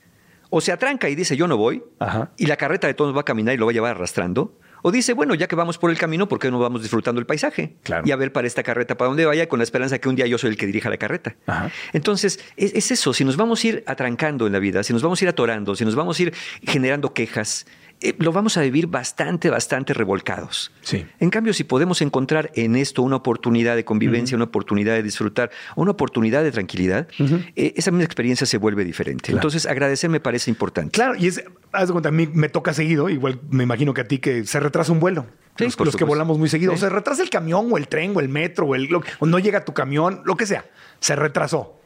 O se atranca y dice yo no voy, Ajá. y la carreta de todos va a caminar y lo va a llevar arrastrando. O dice, bueno, ya que vamos por el camino, ¿por qué no vamos disfrutando el paisaje? Claro. Y a ver para esta carreta para dónde vaya, con la esperanza que un día yo soy el que dirija la carreta. Ajá. Entonces, es, es eso, si nos vamos a ir atrancando en la vida, si nos vamos a ir atorando, si nos vamos a ir generando quejas, eh, lo vamos a vivir bastante, bastante revolcados. Sí. En cambio, si podemos encontrar en esto una oportunidad de convivencia, una oportunidad de disfrutar, una oportunidad de tranquilidad, eh, esa misma experiencia se vuelve diferente. Claro. Entonces, agradecer me parece importante. Claro, y es, haz de cuenta, a mí me toca seguido, igual me imagino que a ti que se retrasa un vuelo. Sí, los los que volamos muy seguido. Sí. O se retrasa el camión o el tren o el metro o, el, lo- o no llega tu camión, lo que sea. Se retrasó.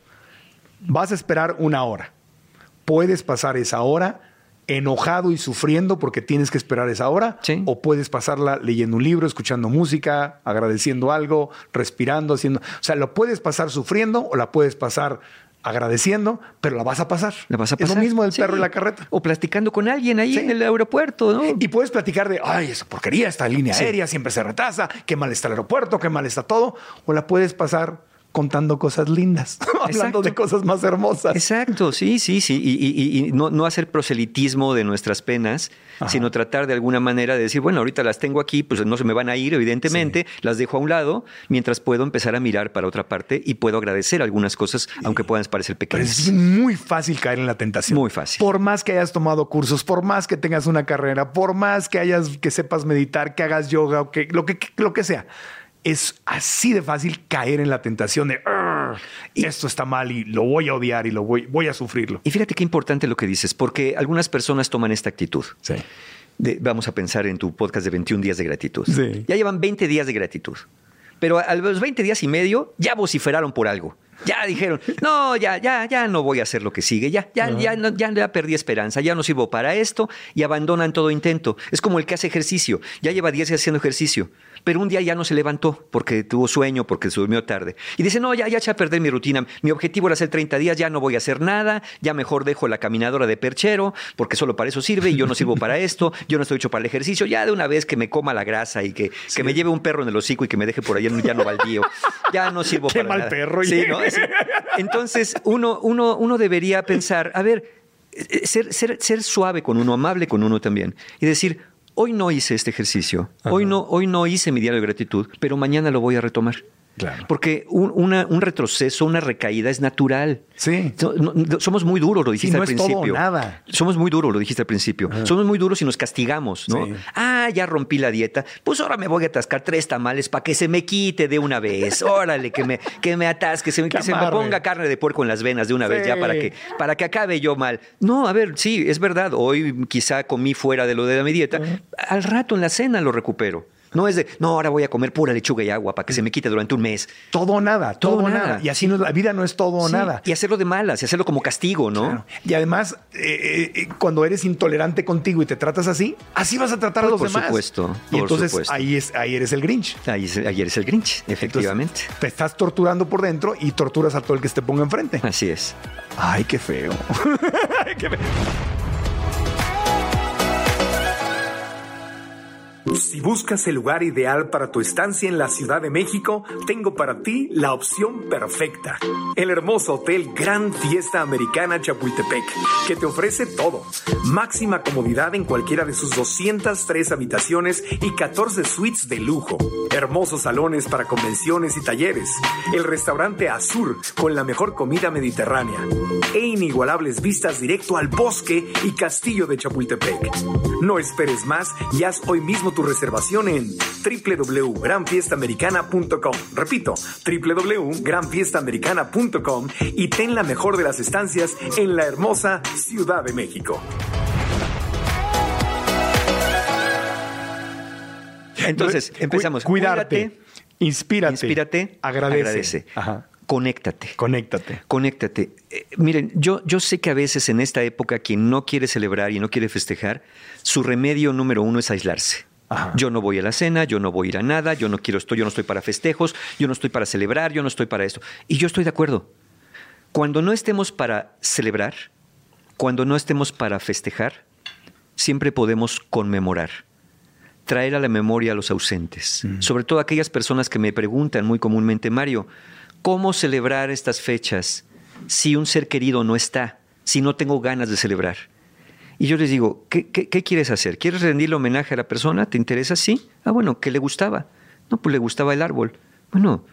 Vas a esperar una hora. Puedes pasar esa hora enojado y sufriendo porque tienes que esperar esa hora. Sí. O puedes pasarla leyendo un libro, escuchando música, agradeciendo algo, respirando, haciendo. O sea, lo puedes pasar sufriendo o la puedes pasar agradeciendo, pero la vas a pasar. La vas a Es lo pasar. mismo del Sí. perro y la carreta. O platicando con alguien ahí Sí. en el aeropuerto, ¿no? Y puedes platicar de, ay, esa porquería, esta línea aérea siempre se retrasa, qué mal está el aeropuerto, qué mal está todo. O la puedes pasar contando cosas lindas, hablando de cosas más hermosas. Exacto, sí, sí, sí. Y, y- y no, no hacer proselitismo de nuestras penas, Ajá. sino tratar de alguna manera de decir, bueno, ahorita las tengo aquí, pues no se me van a ir, evidentemente, las dejo a un lado, mientras puedo empezar a mirar para otra parte y puedo agradecer algunas cosas, aunque puedan parecer Pero es pequeñas. muy fácil caer en la tentación. Muy fácil. Por más que hayas tomado cursos, por más que tengas una carrera, por más que hayas que sepas meditar, que hagas yoga o que lo que lo que sea, es así de fácil caer en la tentación de "Arr, esto está mal y lo voy a odiar y lo voy, voy a sufrirlo. Y fíjate qué importante lo que dices, porque algunas personas toman esta actitud. Sí. De- vamos a pensar en tu podcast de 21 días de gratitud. Sí. Ya llevan 20 días de gratitud. pero a los 20 días y medio ya vociferaron por algo. Ya dijeron, no, ya, ya, ya no voy a hacer lo que sigue, ya, ya, ya, no, ya, ya perdí esperanza, ya no sirvo para esto y abandonan todo intento. Es como el que hace ejercicio, ya lleva 10 días haciendo ejercicio, pero un día ya no se levantó porque tuvo sueño, porque se durmió tarde. Y dice, no, ya, ya eché a perder mi rutina, mi objetivo era hacer 30 días, ya no voy a hacer nada, ya mejor dejo la caminadora de perchero, porque solo para eso sirve y yo no sirvo para esto, yo no estoy hecho para el ejercicio, ya de una vez que me coma la grasa y que, que me lleve un perro en el hocico y que me deje por ahí en un llano baldío, ya no sirvo Qué para mal nada. perro, Sí. ¿no? Es- Entonces, uno, uno, uno debería pensar, a ver, eh, ser, ser, ser suave con uno, amable con uno también, y decir, hoy no hice este ejercicio, hoy no, hoy no hice mi diario de gratitud, pero mañana lo voy a retomar. Claro. Porque un, una- un retroceso, una recaída es natural. Sí. So- no- no- somos muy duros, lo dijiste Sí, no al es todo nada. Somos muy duros, lo dijiste al principio. Somos muy duros y nos castigamos, ¿no? Sí. Ah, ya rompí la dieta. Pues ahora me voy a atascar tres tamales para que se me quite de una vez. Órale, que me, que me atasque, se me- que, Que se me ponga carne de puerco en las venas de una vez ya para que, para que acabe yo mal. No, a ver, sí, es verdad. Hoy quizá comí fuera de lo de mi dieta. Al rato en la cena lo recupero. No es de, no, ahora voy a comer pura lechuga y agua para que se me quite durante un mes. Todo o nada, todo, Todo o nada. nada. Y así no, la vida no es todo o Sí, nada. Y hacerlo de malas, y hacerlo como castigo, ¿no? Claro. Y además, eh, eh, cuando eres intolerante contigo y te tratas así, así vas a tratar a los Por demás. supuesto, Y por entonces supuesto. Ahí, es, ahí eres el Grinch. Ahí es- ayer es el Grinch, Entonces, efectivamente. te estás torturando por dentro y torturas a todo el que se te ponga enfrente. Así es. Ay, qué feo. Ay, qué feo. Si buscas el lugar ideal para tu estancia en la Ciudad de México, tengo para ti la opción perfecta. El hermoso hotel Gran Fiesta Americana Chapultepec, que te ofrece todo. Máxima comodidad en cualquiera de sus 203 habitaciones y 14 suites de lujo. Hermosos salones para convenciones y talleres. El restaurante Azur con la mejor comida mediterránea. E inigualables vistas directo al bosque y castillo de Chapultepec. No esperes más y haz hoy mismo tu reservación en www.granfiestamericana.com. Repito, www.granfiestamericana.com y ten la mejor de las estancias en la hermosa Ciudad de México. Entonces, empezamos. Cuidarte, Cuídate, inspírate, inspírate, agradece. agradece. Ajá. Conéctate. Conéctate. Conéctate. Eh, miren, yo, yo sé que a veces en esta época quien no quiere celebrar y no quiere festejar, su remedio número uno es aislarse. Ajá. Yo no voy a la cena, yo no voy a ir a nada, yo no quiero esto, yo no estoy para festejos, yo no estoy para celebrar, yo no estoy para esto. Y yo estoy de acuerdo. Cuando no estemos para celebrar, cuando no estemos para festejar, siempre podemos conmemorar traer a la memoria a los ausentes, sobre todo aquellas personas que me preguntan muy comúnmente, Mario, ¿cómo celebrar estas fechas si un ser querido no está, si no tengo ganas de celebrar? Y yo les digo, ¿qué, qué- qué quieres hacer? ¿Quieres rendirle homenaje a la persona? ¿Te interesa? Sí. Ah, bueno, ¿qué le gustaba? No, pues le gustaba el árbol. Bueno,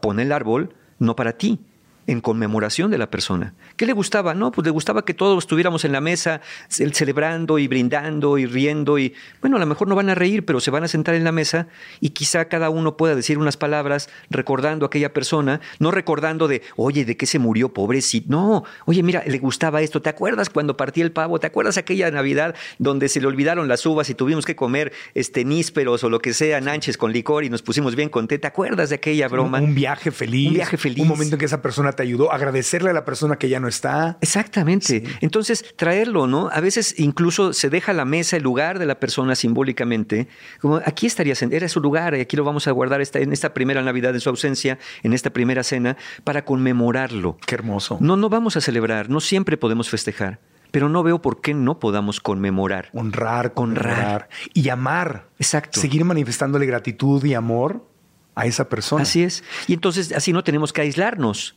pon el árbol no para ti, en conmemoración de la persona. ¿Qué le gustaba? No, pues le gustaba que todos estuviéramos en la mesa ce- celebrando y brindando y riendo y bueno, a lo mejor no van a reír, pero se van a sentar en la mesa y quizá cada uno pueda decir unas palabras recordando a aquella persona, no recordando de, oye, ¿de qué se murió pobrecito? No, oye, mira, le gustaba esto, ¿te acuerdas cuando partí el pavo? ¿Te acuerdas aquella Navidad donde se le olvidaron las uvas y tuvimos que comer este nísperos o lo que sea, nanches con licor y nos pusimos bien contentos? ¿Te acuerdas de aquella broma? Un, un viaje feliz. Un viaje feliz. Un momento en que esa persona te ayudó. Agradecerle a la persona que ya no está. Exactamente. Entonces, traerlo, ¿no? A veces incluso se deja la mesa, el lugar de la persona simbólicamente, como aquí estaría, era su lugar, y aquí lo vamos a guardar esta, en esta primera Navidad en su ausencia, en esta primera cena, para conmemorarlo. Qué hermoso. No, no vamos a celebrar, no siempre podemos festejar, pero no veo por qué no podamos conmemorar. Honrar, Honrar. honrar. Y amar. Exacto. Seguir manifestándole gratitud y amor a esa persona. Así es. Y entonces así no tenemos que aislarnos.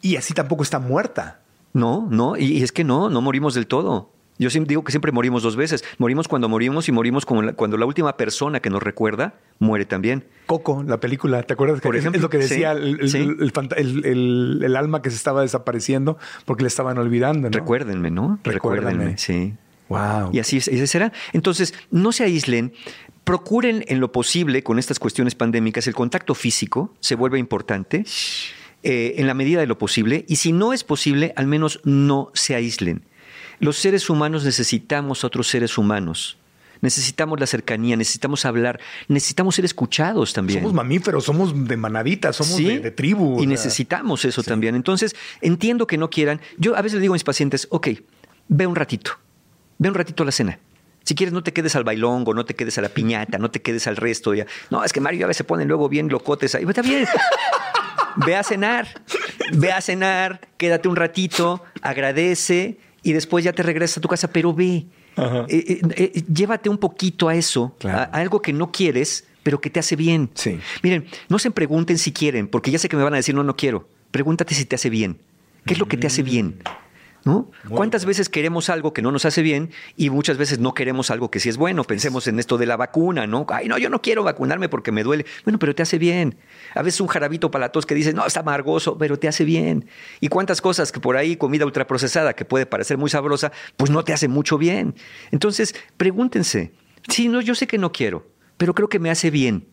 Y así tampoco está muerta. No, no, y, y es que no, no morimos del todo. Yo siempre digo que siempre morimos dos veces. Morimos cuando morimos y morimos la- cuando la última persona que nos recuerda muere también. Coco, la película, ¿te acuerdas? Por ejemplo, es lo que decía sí, el, el- sí. el fanta- el- el- el alma que se estaba desapareciendo porque le estaban olvidando. ¿no? Recuérdenme, ¿no? Recuérdame. sí. Wow. Y así, así será. Entonces, no se aíslen, procuren en lo posible con estas cuestiones pandémicas, el contacto físico se vuelve importante eh, en la medida de lo posible y si no es posible, al menos no se aíslen. Los seres humanos necesitamos a otros seres humanos. necesitamos la cercanía, necesitamos hablar, necesitamos ser escuchados también. Somos mamíferos, somos de manadita, somos de, tribu. Y necesitamos eso también. Entonces, entiendo que no quieran. Yo a veces le digo a mis pacientes, ok, ve un ratito, ve un ratito a la cena. Si quieres, no te quedes al bailongo, no te quedes a la piñata, no te quedes al resto. Ya. No, es que Mario a veces se ponen luego bien locotes ahí. Está bien. Ve a cenar, ve a cenar, quédate un ratito, agradece y después ya te regresas a tu casa, pero ve. Eh, eh, eh, llévate un poquito a eso, a, algo que no quieres, pero que te hace bien. Sí. Miren, no se pregunten si quieren, porque ya sé que me van a decir, no, no quiero. Pregúntate si te hace bien. ¿Qué es lo que te hace bien? ¿Cuántas veces queremos algo que no nos hace bien y muchas veces no queremos algo que sí es bueno? Pensemos en esto de la vacuna, ¿no? Ay, no, yo no quiero vacunarme porque me duele. Bueno, pero te hace bien. A veces un jarabito para la tos que dice, no, está amargoso, pero te hace bien. Y cuántas cosas que por ahí, comida ultraprocesada que puede parecer muy sabrosa, pues no te hace mucho bien. Entonces, pregúntense, sí, no, yo sé que no quiero, pero creo que me hace bien.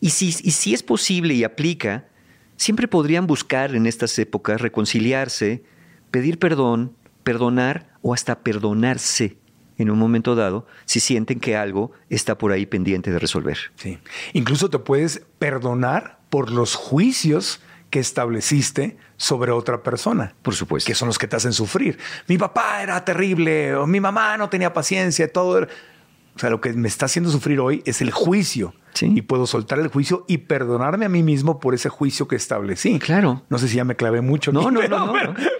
Y si, y si es posible y aplica, siempre podrían buscar en estas épocas reconciliarse, pedir perdón, perdonar o hasta perdonarse en un momento dado si sienten que algo está por ahí pendiente de resolver. Sí. Incluso te puedes perdonar por los juicios que estableciste sobre otra persona. Por supuesto. Que son los que te hacen sufrir. Mi papá era terrible, o mi mamá no tenía paciencia, todo. O sea, lo que me está haciendo sufrir hoy es el juicio. Y puedo soltar el juicio y perdonarme a mí mismo por ese juicio que establecí. Claro. No sé si ya me clavé mucho. No, no, no,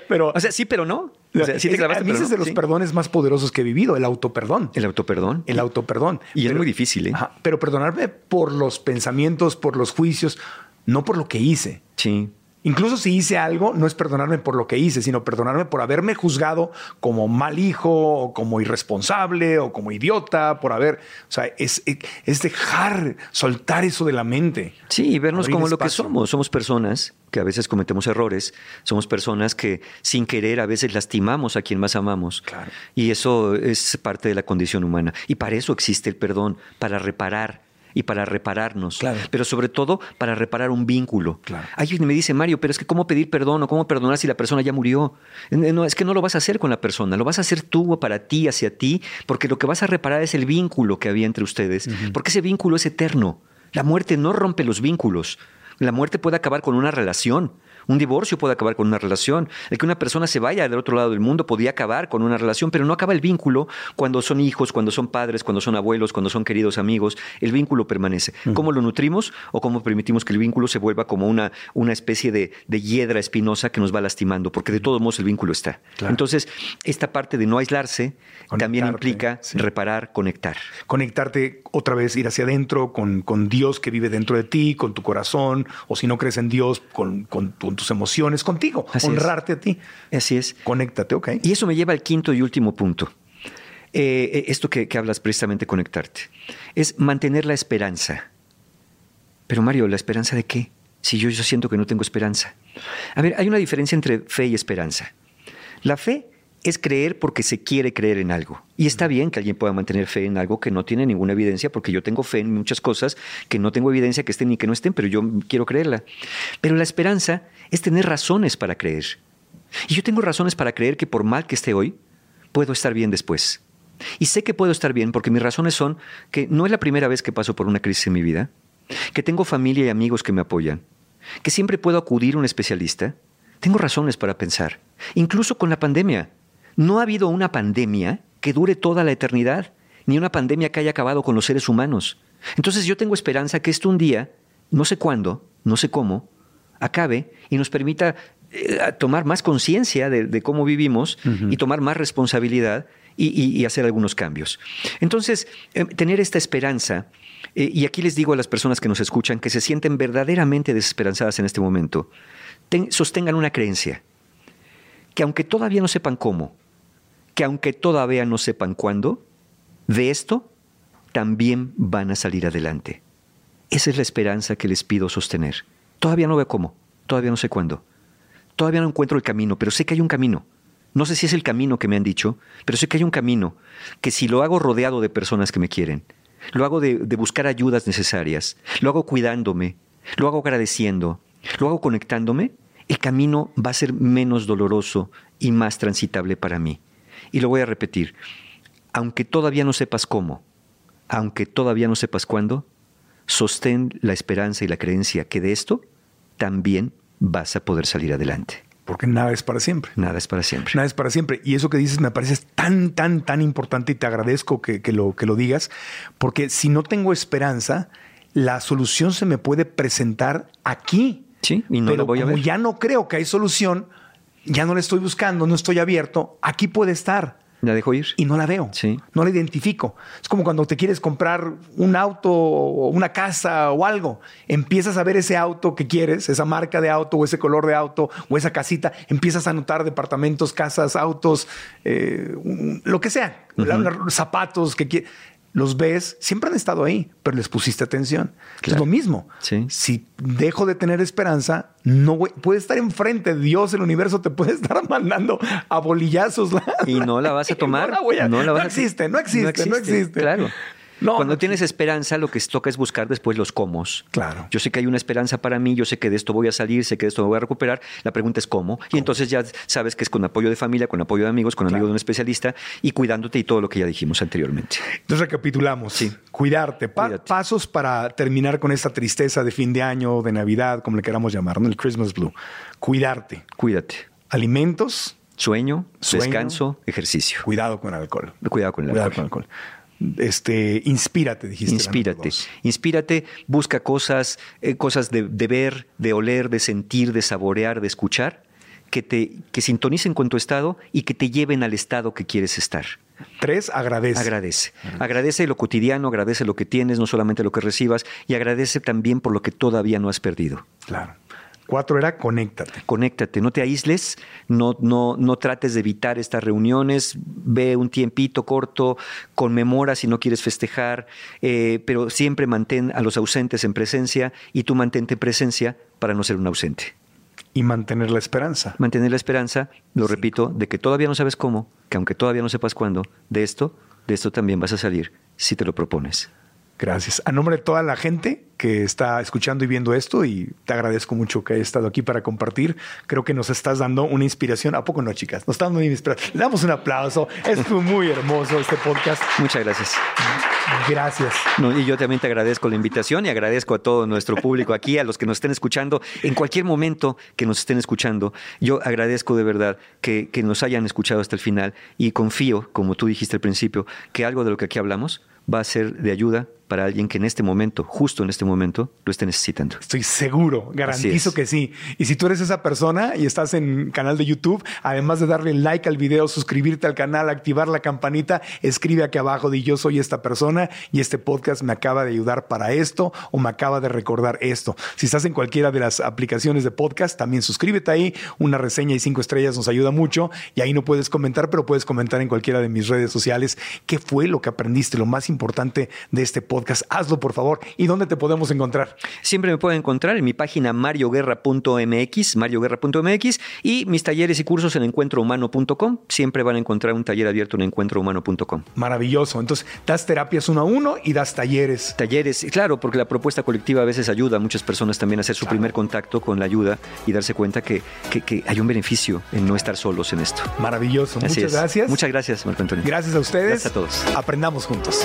Pero, o sea, sí, pero no. O sea, sí te clavaste, a mí es de los perdones más poderosos que he vivido, el autoperdón. El autoperdón. El autoperdón. Y es muy difícil, ¿eh? pero perdonarme por los pensamientos, por los juicios, no por lo que hice. Sí. Incluso si hice algo, no es perdonarme por lo que hice, sino perdonarme por haberme juzgado como mal hijo, o como irresponsable, o como idiota, por haber. O sea, es, es dejar, soltar eso de la mente. Sí, y vernos como lo que somos. Somos personas que a veces cometemos errores, somos personas que sin querer a veces lastimamos a quien más amamos. Claro. Y eso es parte de la condición humana. Y para eso existe el perdón, para reparar y para repararnos, pero sobre todo para reparar un vínculo. Claro. Alguien me dice, Mario, pero es que ¿cómo pedir perdón o cómo perdonar si la persona ya murió? No, es que no lo vas a hacer con la persona, lo vas a hacer tú para ti, hacia ti, porque lo que vas a reparar es el vínculo que había entre ustedes, porque ese vínculo es eterno. La muerte no rompe los vínculos. La muerte puede acabar con una relación, un divorcio puede acabar con una relación. El que una persona se vaya del otro lado del mundo podría acabar con una relación, pero no acaba el vínculo cuando son hijos, cuando son padres, cuando son abuelos, cuando son queridos amigos. El vínculo permanece. ¿Cómo lo nutrimos o cómo permitimos que el vínculo se vuelva como una, una especie de, de hiedra espinosa que nos va lastimando? Porque de todos modos el vínculo está. Entonces, esta parte de no aislarse también implica reparar, conectar. Conectarte otra vez, ir hacia adentro con, con, Dios que vive dentro de ti, con tu corazón, o si no crees en Dios, con, con, con tus emociones contigo, honrarte a ti. Así es. Conéctate, ok. Y eso me lleva al quinto y último punto. Eh, eh, esto que, hablas precisamente, conectarte, es mantener la esperanza. Pero Mario, ¿la esperanza de qué? Si yo, yo siento que no tengo esperanza. A ver, hay una diferencia entre fe y esperanza. La fe es creer porque se quiere creer en algo. Y está bien que alguien pueda mantener fe en algo que no tiene ninguna evidencia, porque yo tengo fe en muchas cosas que no tengo evidencia que estén ni que no estén, pero yo quiero creerla. Pero la esperanza es tener razones para creer. Y yo tengo razones para creer que por mal que esté hoy, puedo estar bien después. Y sé que puedo estar bien porque mis razones son que no es la primera vez que paso por una crisis en mi vida, que tengo familia y amigos que me apoyan, que siempre puedo acudir a un especialista. Tengo razones para pensar, incluso con la pandemia. No ha habido una pandemia que dure toda la eternidad, ni una pandemia que haya acabado con los seres humanos. Entonces yo tengo esperanza que esto un día, no sé cuándo, no sé cómo, acabe y nos permita eh, tomar más conciencia de, cómo vivimos y tomar más responsabilidad y, hacer algunos cambios. Entonces, eh, tener esta esperanza, eh, y aquí les digo a las personas que nos escuchan que se sienten verdaderamente desesperanzadas en este momento, sostengan una creencia, que aunque todavía no sepan cómo, que aunque todavía no sepan cuándo, de esto también van a salir adelante. Esa es la esperanza que les pido sostener. Todavía no veo cómo, todavía no sé cuándo. Todavía no encuentro el camino, pero sé que hay un camino. No sé si es el camino que me han dicho, pero sé que hay un camino que si lo hago rodeado de personas que me quieren, lo hago de, buscar ayudas necesarias, lo hago cuidándome, lo hago agradeciendo, lo hago conectándome, el camino va a ser menos doloroso y más transitable para mí. Y lo voy a repetir, aunque todavía no sepas cómo, aunque todavía no sepas cuándo, sostén la esperanza y la creencia que de esto también vas a poder salir adelante. Porque nada es para siempre. Nada es para siempre. Nada es para siempre. Y eso que dices me parece tan, tan, tan importante y te agradezco que, que lo, que lo digas, porque si no tengo esperanza, la solución se me puede presentar aquí. Sí, y no Pero la voy a como ver. ya no creo que hay solución, ya no la estoy buscando, no estoy abierto, aquí puede estar. La dejo ir. Y no la veo. Sí. No la identifico. Es como cuando te quieres comprar un auto o una casa o algo. Empiezas a ver ese auto que quieres, esa marca de auto o ese color de auto o esa casita. Empiezas a notar departamentos, casas, autos, eh, un- lo que sea. La- la- zapatos que quieres. Los ves, siempre han estado ahí, pero les pusiste atención. Es lo mismo. Sí. Si dejo de tener esperanza, no voy- puede estar enfrente. Dios, el universo te puede estar mandando a bolillazos. Y no la vas a tomar. No, la a- no la no vas a- existe, no existe, no existe. Claro. No, Cuando no tienes esperanza, lo que toca es buscar después los cómo. Claro. Yo sé que hay una esperanza para mí, yo sé que de esto voy a salir, sé que de esto me voy a recuperar. La pregunta es cómo. Y entonces ya sabes que es con apoyo de familia, con apoyo de amigos, con apoyo de un especialista y cuidándote y todo lo que ya dijimos anteriormente. Entonces recapitulamos. Sí. Cuidarte. Pa-. Pasos para terminar con esta tristeza de fin de año, de Navidad, como le queramos llamar, ¿no? El Christmas Blue. Cuidarte. Cuídate. Alimentos, Sueño, Sueño. descanso, ejercicio. cuidado con el alcohol. Cuidado con el Cuidado alcohol. con el alcohol. Este, inspírate, dijiste. Inspírate, inspírate, busca cosas, eh, cosas de, de ver, de oler, de sentir, de saborear, de escuchar, que te que sintonicen con tu estado y que te lleven al estado que quieres estar. Tres, agradece. Agradece. Agradece lo cotidiano, agradece lo que tienes, no solamente lo que recibas, y agradece también por lo que todavía no has perdido. Claro. Cuatro era conéctate. Conéctate, no te aísles, no, no, no trates de evitar estas reuniones, ve un tiempito corto, conmemora si no quieres festejar, eh, pero siempre mantén a los ausentes en presencia y tú mantente en presencia para no ser un ausente. Y mantener la esperanza. Mantener la esperanza, lo repito, de que todavía no sabes cómo, que aunque todavía no sepas cuándo, de esto, de esto también vas a salir si te lo propones. Gracias. A nombre de toda la gente que está escuchando y viendo esto, y te agradezco mucho que hayas estado aquí para compartir. Creo que nos estás dando una inspiración. ¿A poco no, chicas? Nos están dando una inspiración. Le damos un aplauso. Estuvo muy hermoso este podcast. Muchas gracias. Gracias. No, y yo también te agradezco la invitación y agradezco a todo nuestro público aquí, a los que nos estén escuchando, en cualquier momento que nos estén escuchando. Yo agradezco de verdad que, que nos hayan escuchado hasta el final y confío, como tú dijiste al principio, que algo de lo que aquí hablamos va a ser de ayuda para alguien que en este momento, justo en este momento, lo esté necesitando. Estoy seguro, garantizo es. que sí. Y si tú eres esa persona y estás en canal de YouTube, además de darle like al video, suscribirte al canal, activar la campanita, escribe aquí abajo de yo soy esta persona y este podcast me acaba de ayudar para esto o me acaba de recordar esto. Si estás en cualquiera de las aplicaciones de podcast, también suscríbete ahí. Una reseña y cinco estrellas nos ayuda mucho y ahí no puedes comentar, pero puedes comentar en cualquiera de mis redes sociales qué fue lo que aprendiste, lo más importante de este podcast. Hazlo, por favor. ¿Y dónde te podemos encontrar? Siempre me pueden encontrar en mi página marioguerra.mx, marioguerra.mx y mis talleres y cursos en encuentrohumano.com. Siempre van a encontrar un taller abierto en encuentrohumano.com. Maravilloso. Entonces, das terapias uno a uno y das talleres. Talleres, claro, porque la propuesta colectiva a veces ayuda a muchas personas también a hacer su primer contacto con la ayuda y darse cuenta que, que- que hay un beneficio en no estar solos en esto. Maravilloso. Así Muchas es. gracias. Muchas gracias, Marco Antonio. Gracias a ustedes. Gracias a todos. Aprendamos juntos.